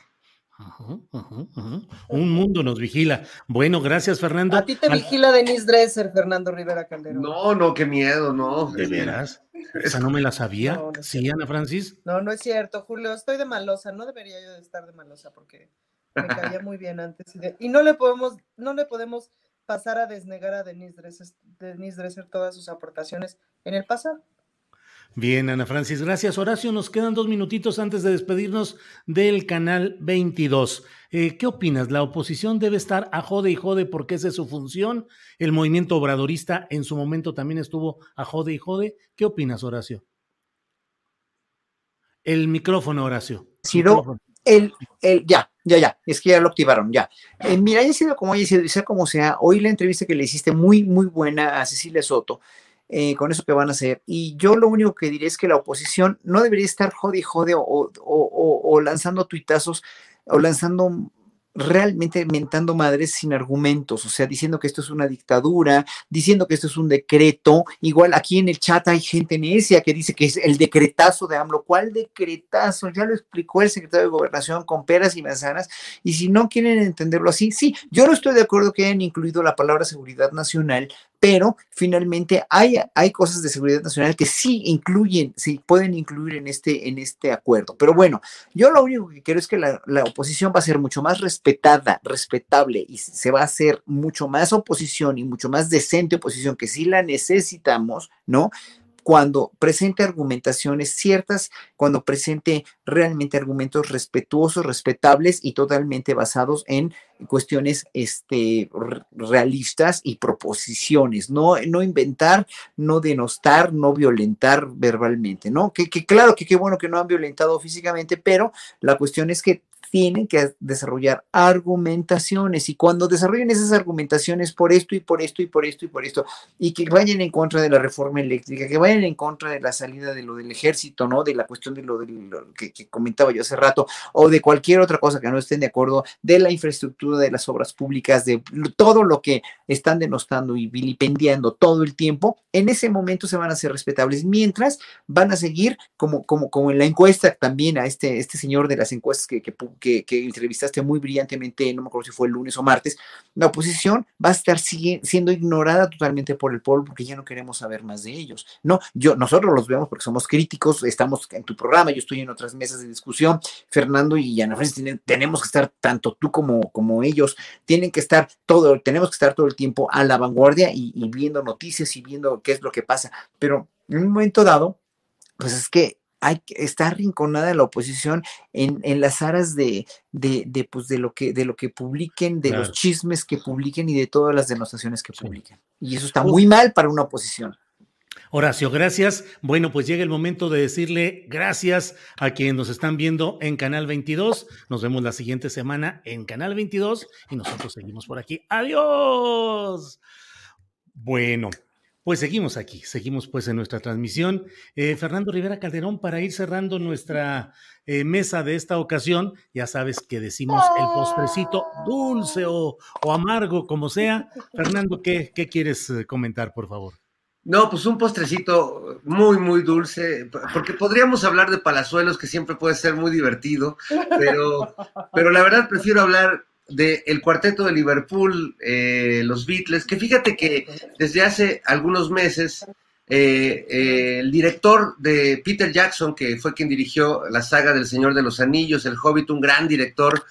Un mundo nos vigila. Bueno, gracias, Fernando. A ti te vigila Denise Dresser, Fernando Rivera Calderón. No, no, qué miedo, no. ¿De veras? Esa no me la sabía. sí, Ana Francis. No, no es cierto, Julio. Estoy de malosa. No debería yo de estar de malosa porque me caía muy bien antes. Y, no le podemos, no le podemos pasar a desnegar a Denise Dresser, Denise Dresser todas sus aportaciones en el pasado. Bien, Ana Francis, gracias. Horacio, nos quedan dos minutitos antes de despedirnos del canal 22. Eh, ¿Qué opinas? ¿La oposición debe estar a jode y jode porque esa es su función? ¿El movimiento obradorista en su momento también estuvo a jode y jode? ¿Qué opinas, Horacio? El micrófono, Horacio. Sido el, el, ya, ya, ya, es que ya lo activaron, ya. Eh, mira, haya sido como haya sido, sea como sea, hoy la entrevista que le hiciste muy, muy buena a Cecilia Soto eh, con eso que van a hacer. Y yo lo único que diré es que la oposición no debería estar jode y jode o, o lanzando tuitazos o lanzando realmente mentando madres sin argumentos, o sea, diciendo que esto es una dictadura, diciendo que esto es un decreto. Igual aquí en el chat hay gente necia que dice que es el decretazo de AMLO. ¿Cuál decretazo? Ya lo explicó el secretario de Gobernación con peras y manzanas. Y si no quieren entenderlo así, sí, yo no estoy de acuerdo que hayan incluido la palabra seguridad nacional, pero finalmente hay, hay cosas de seguridad nacional que sí incluyen, sí pueden incluir en este, en este acuerdo. Pero bueno, yo lo único que quiero es que la, la oposición va a ser mucho más respetada, respetable y se va a hacer mucho más oposición y mucho más decente oposición que sí la necesitamos, ¿no? Cuando presente argumentaciones ciertas, cuando presente realmente argumentos respetuosos, respetables y totalmente basados en cuestiones este, realistas y proposiciones, no, no inventar, no denostar, no violentar verbalmente, ¿no? Que, que claro que qué bueno que no han violentado físicamente, pero la cuestión es que tienen que desarrollar argumentaciones y cuando desarrollen esas argumentaciones por esto y por esto y por esto y por esto y que vayan en contra de la reforma eléctrica, que vayan en contra de la salida de lo del ejército, ¿no? De la cuestión de lo, de que, que, comentaba yo hace rato o de cualquier otra cosa que no estén de acuerdo, de la infraestructura, de las obras públicas, de todo lo que están denostando y vilipendiando todo el tiempo, en ese momento se van a ser respetables, mientras van a seguir como, como, como en la encuesta también a este, este señor de las encuestas que, que que, entrevistaste muy brillantemente, no me acuerdo si fue el lunes o martes, la oposición va a estar siendo ignorada totalmente por el pueblo porque ya no queremos saber más de ellos. No, yo, nosotros los vemos porque somos críticos, estamos en tu programa, yo estoy en otras mesas de discusión, Fernando y Ana Francis, tenemos que estar, tanto tú como, como ellos, tienen que estar todo, tenemos que estar todo el tiempo a la vanguardia y, y viendo noticias y viendo qué es lo que pasa. Pero en un momento dado, pues es que hay, está arrinconada la oposición en, en las aras de, de, de, pues de, lo que, de lo que publiquen, de los chismes que publiquen y de todas las denostaciones que publiquen. Y eso está muy mal para una oposición. Horacio, gracias. Bueno, pues llega el momento de decirle gracias a quienes nos están viendo en Canal 22. Nos vemos la siguiente semana en Canal 22 y nosotros seguimos por aquí. Adiós. Bueno, pues seguimos aquí, seguimos pues en nuestra transmisión. Eh, Fernando Rivera Calderón, para ir cerrando nuestra eh, mesa de esta ocasión, ya sabes que decimos el postrecito dulce o, amargo, como sea. Fernando, ¿qué, qué quieres eh, comentar, por favor? No, pues un postrecito muy, muy dulce, porque podríamos hablar de palazuelos, que siempre puede ser muy divertido, pero, pero la verdad prefiero hablar del cuarteto de Liverpool, eh, los Beatles, que fíjate que desde hace algunos meses eh, eh, el director de Peter Jackson, que fue quien dirigió la saga del Señor de los Anillos, El Hobbit, un gran director,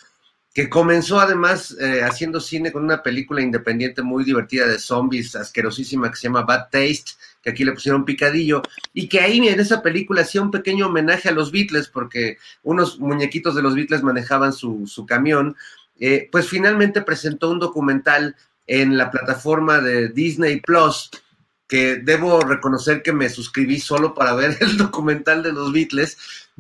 que comenzó además haciendo cine con una película independiente muy divertida de zombies, asquerosísima, que se llama Bad Taste, que aquí le pusieron picadillo, y que ahí en esa película hacía un pequeño homenaje a los Beatles, porque unos muñequitos de los Beatles manejaban su, su camión, eh, pues finalmente presentó un documental en la plataforma de Disney Plus, que debo reconocer que me suscribí solo para ver el documental de los Beatles,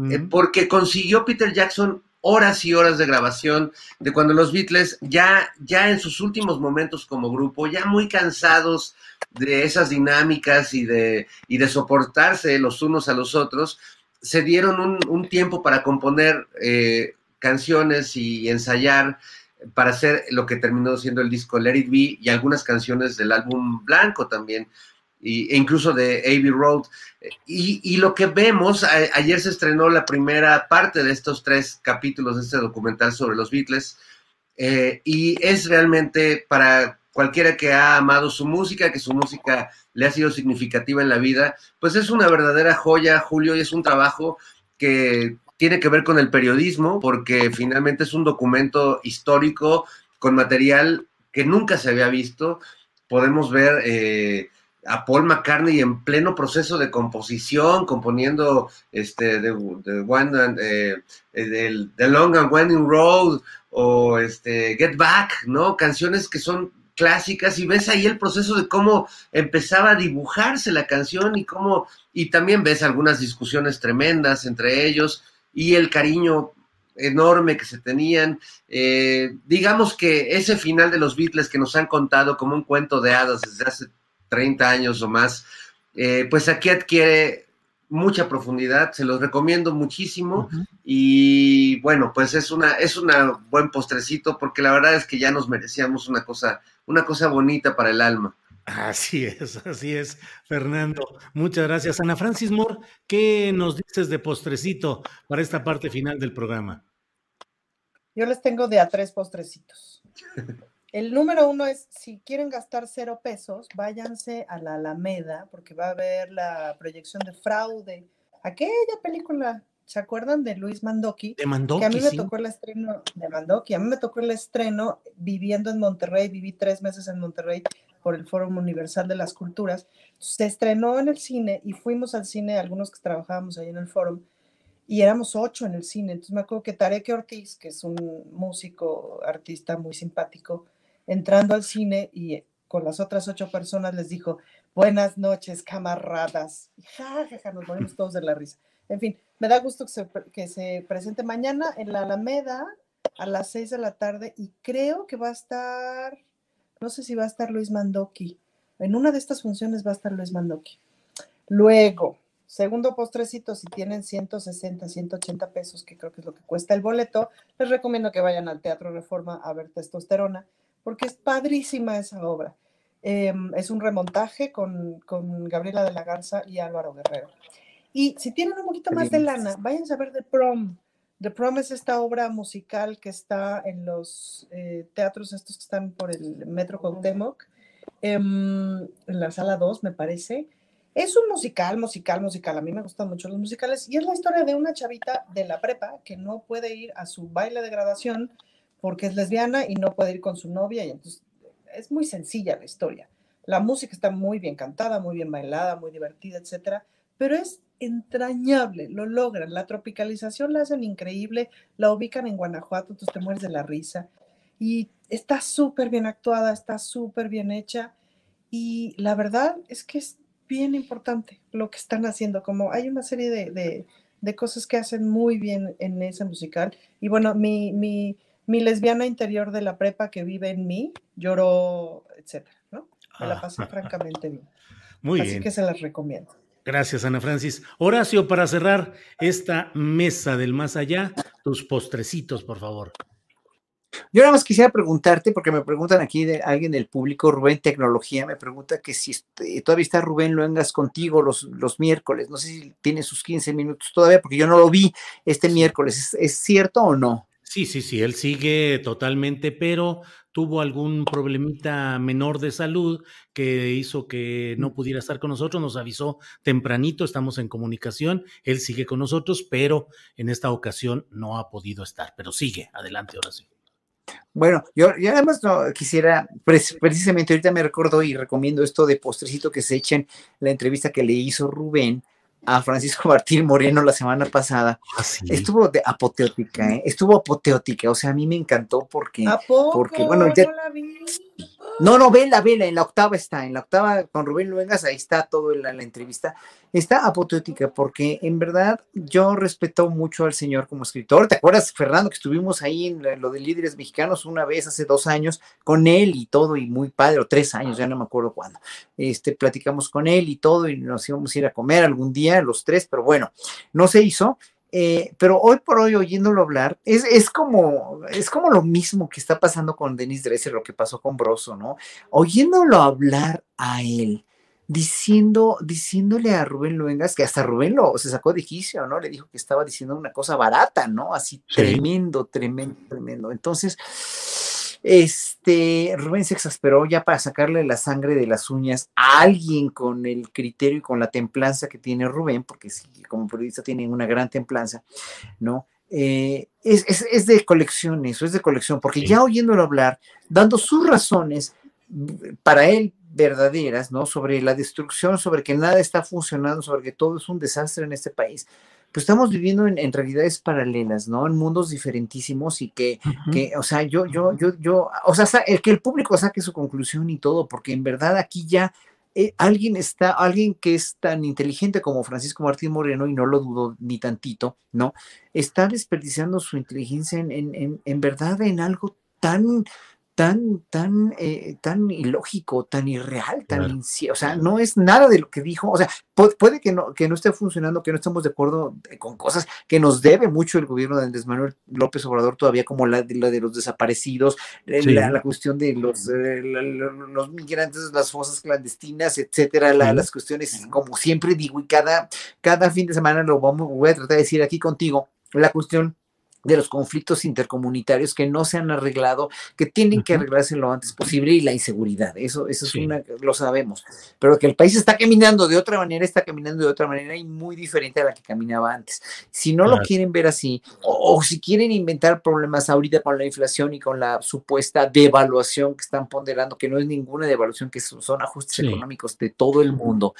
eh, porque consiguió Peter Jackson horas y horas de grabación de cuando los Beatles ya, ya en sus últimos momentos como grupo, ya muy cansados de esas dinámicas y de, y de soportarse los unos a los otros, se dieron un, tiempo para componer eh, canciones y ensayar para hacer lo que terminó siendo el disco Let It Be y algunas canciones del álbum Blanco también, y, e incluso de Abbey Road. Y, lo que vemos, ayer se estrenó la primera parte de estos tres capítulos de este documental sobre los Beatles, eh, y es realmente para cualquiera que ha amado su música, que su música le ha sido significativa en la vida, pues es una verdadera joya, Julio, y es un trabajo que tiene que ver con el periodismo, porque finalmente es un documento histórico con material que nunca se había visto. Podemos ver eh, a Paul McCartney en pleno proceso de composición, componiendo este, The, eh, eh, Long and Winding Road o este, Get Back, ¿no? Canciones que son clásicas y ves ahí el proceso de cómo empezaba a dibujarse la canción y cómo, y también ves algunas discusiones tremendas entre ellos y el cariño enorme que se tenían. Eh, digamos que ese final de los Beatles que nos han contado como un cuento de hadas desde hace 30 años o más, eh, pues aquí adquiere mucha profundidad, se los recomiendo muchísimo y bueno, pues es una es un buen postrecito porque la verdad es que ya nos merecíamos una cosa una cosa bonita para el alma. Así es, así es, Fernando. Muchas gracias. Ana Francis Moore, ¿qué nos dices de postrecito para esta parte final del programa? Yo les tengo de a tres postrecitos. El número uno es, si quieren gastar cero pesos, váyanse a la Alameda, porque va a haber la proyección de fraude. Aquella película ¿Se acuerdan de Luis Mandoki? De Mandoki. Que a mí me tocó el estreno de Mandoki. A mí me tocó el estreno viviendo en Monterrey. Viví tres meses en Monterrey por el Foro Universal de las Culturas. Se estrenó en el cine y fuimos al cine, algunos que trabajábamos ahí en el foro, y éramos ocho en el cine. Entonces me acuerdo que Tarek Ortiz, que es un músico, artista muy simpático, entrando al cine y con las otras ocho personas les dijo, buenas noches, camaradas. Y ja, ja, ja, nos ponemos todos de la risa. En fin, me da gusto que se, que se presente mañana en la Alameda a las seis de la tarde y creo que va a estar, no sé si va a estar Luis Mandoki. En una de estas funciones va a estar Luis Mandoki. Luego, segundo postrecito, si tienen 160, 180 pesos, que creo que es lo que cuesta el boleto, les recomiendo que vayan al Teatro Reforma a ver Testosterona, porque es padrísima esa obra. Em, es un remontaje con, con, Gabriela de la Garza y Álvaro Guerrero. Y si tienen un poquito más de lana, vayan a ver The Prom. The Prom es esta obra musical que está en los eh, teatros estos que están por el Metro Cuauhtémoc, em, en la sala 2, me parece. Es un musical, musical, musical. A mí me gustan mucho los musicales y es la historia de una chavita de la prepa que no puede ir a su baile de graduación porque es lesbiana y no puede ir con su novia y entonces es muy sencilla la historia. La música está muy bien cantada, muy bien bailada, muy divertida, etcétera, pero es entrañable, lo logran. La tropicalización la hacen increíble, la ubican en Guanajuato, tú te mueres de la risa. Y está súper bien actuada, está súper bien hecha. Y la verdad es que es bien importante lo que están haciendo. Como hay una serie de, de, cosas que hacen muy bien en ese musical. Y bueno, mi, mi, mi lesbiana interior de la prepa que vive en mí lloró, etcétera, ¿no? Me la pasé ah. francamente bien. Muy Así que se las recomiendo. Gracias, Ana Francis. Horacio, para cerrar esta mesa del más allá, tus postrecitos, por favor. Yo nada más quisiera preguntarte, porque me preguntan aquí de alguien del público, Rubén Tecnología, me pregunta que si este, todavía está Rubén Luengas contigo los, los miércoles. No sé si tiene sus 15 minutos todavía, porque yo no lo vi este miércoles. ¿Es, cierto o no? Sí, sí, sí, él sigue totalmente, pero tuvo algún problemita menor de salud que hizo que no pudiera estar con nosotros, nos avisó tempranito, estamos en comunicación, él sigue con nosotros, pero en esta ocasión no ha podido estar, pero sigue, adelante, ahora sí. Bueno, yo, además no quisiera, precisamente ahorita me recuerdo y recomiendo esto de postrecito que se echen la entrevista que le hizo Rubén a Francisco Martín Moreno la semana pasada. Ah, estuvo de apoteótica, ¿eh? estuvo apoteótica, o sea, a mí me encantó porque, porque bueno, ya, no, no, vela, vela, en la octava está, en la octava con Rubén Luengas, ahí está todo la, la entrevista. Está apoteótica porque en verdad yo respeto mucho al señor como escritor. ¿Te acuerdas, Fernando, que estuvimos ahí en lo de líderes mexicanos una vez hace dos años con él y todo, y muy padre, o tres años, ya no me acuerdo cuándo. Este, platicamos con él y todo, y nos íbamos a ir a comer algún día, los tres, pero bueno, no se hizo. Eh, pero hoy por hoy, oyéndolo hablar, es, es, como, es como lo mismo que está pasando con Denis Dresser, lo que pasó con Broso, ¿no? Oyéndolo hablar a él, diciendo, diciéndole a Rubén Luengas, que hasta Rubén lo se sacó de quicio, ¿no? Le dijo que estaba diciendo una cosa barata, ¿no? Así tremendo, tremendo, tremendo. Entonces, este, Rubén se exasperó ya para sacarle la sangre de las uñas a alguien con el criterio y con la templanza que tiene Rubén, porque sí, como periodista tiene una gran templanza, ¿no? Eh, es, es, de colección eso, es de colección, porque ya oyéndolo hablar, dando sus razones para él verdaderas, ¿no? Sobre la destrucción, sobre que nada está funcionando, sobre que todo es un desastre en este país, pues estamos viviendo en, realidades paralelas, ¿no? En mundos diferentísimos y que, que, o sea, yo, yo, yo, yo, o sea, el que el público saque su conclusión y todo, porque en verdad aquí ya eh, alguien está, alguien que es tan inteligente como Francisco Martín Moreno, y no lo dudo ni tantito, ¿no? Está desperdiciando su inteligencia en, en, en verdad en algo tan, tan, tan, eh, tan ilógico, tan irreal, tan o sea, no es nada de lo que dijo, o sea, puede, que, no, que no esté funcionando, que no estemos de acuerdo eh, con cosas que nos debe mucho el gobierno de Andrés Manuel López Obrador todavía, como la, de los desaparecidos, eh, la, cuestión de los, los migrantes, las fosas clandestinas, etcétera, las cuestiones, como siempre digo, y cada, cada fin de semana lo vamos, voy a tratar de decir aquí contigo, la cuestión de los conflictos intercomunitarios que no se han arreglado, que tienen que arreglarse lo antes posible y la inseguridad. Eso, eso es una, lo sabemos. Pero que el país está caminando de otra manera, está caminando de otra manera y muy diferente a la que caminaba antes. Si no lo quieren ver así, o, si quieren inventar problemas ahorita con la inflación y con la supuesta devaluación que están ponderando, que no es ninguna devaluación, que son ajustes económicos de todo el mundo.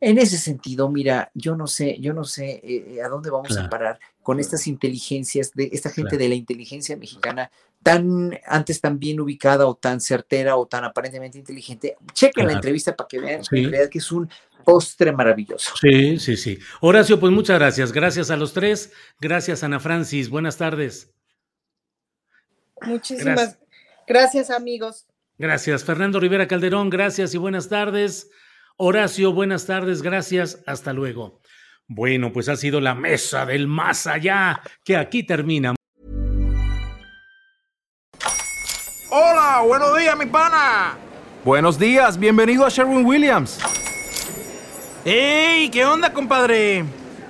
En ese sentido, mira, yo no sé, yo no sé eh, a dónde vamos a parar con estas inteligencias, de esta gente de la inteligencia mexicana tan antes tan bien ubicada o tan certera o tan aparentemente inteligente. Chequen la entrevista para que vean que es un postre maravilloso. Sí, sí, sí. Horacio, pues muchas gracias. Gracias a los tres. Gracias, Ana Francis. Buenas tardes. Muchísimas gracias, amigos. Gracias. Fernando Rivera Calderón, gracias y buenas tardes. Horacio, buenas tardes. Gracias. Hasta luego. Bueno, pues ha sido la mesa del más allá, que aquí termina. Hola, buenos días, mi pana. Buenos días, bienvenido a Sherwin Williams. ¡Ey! ¿Qué onda, compadre?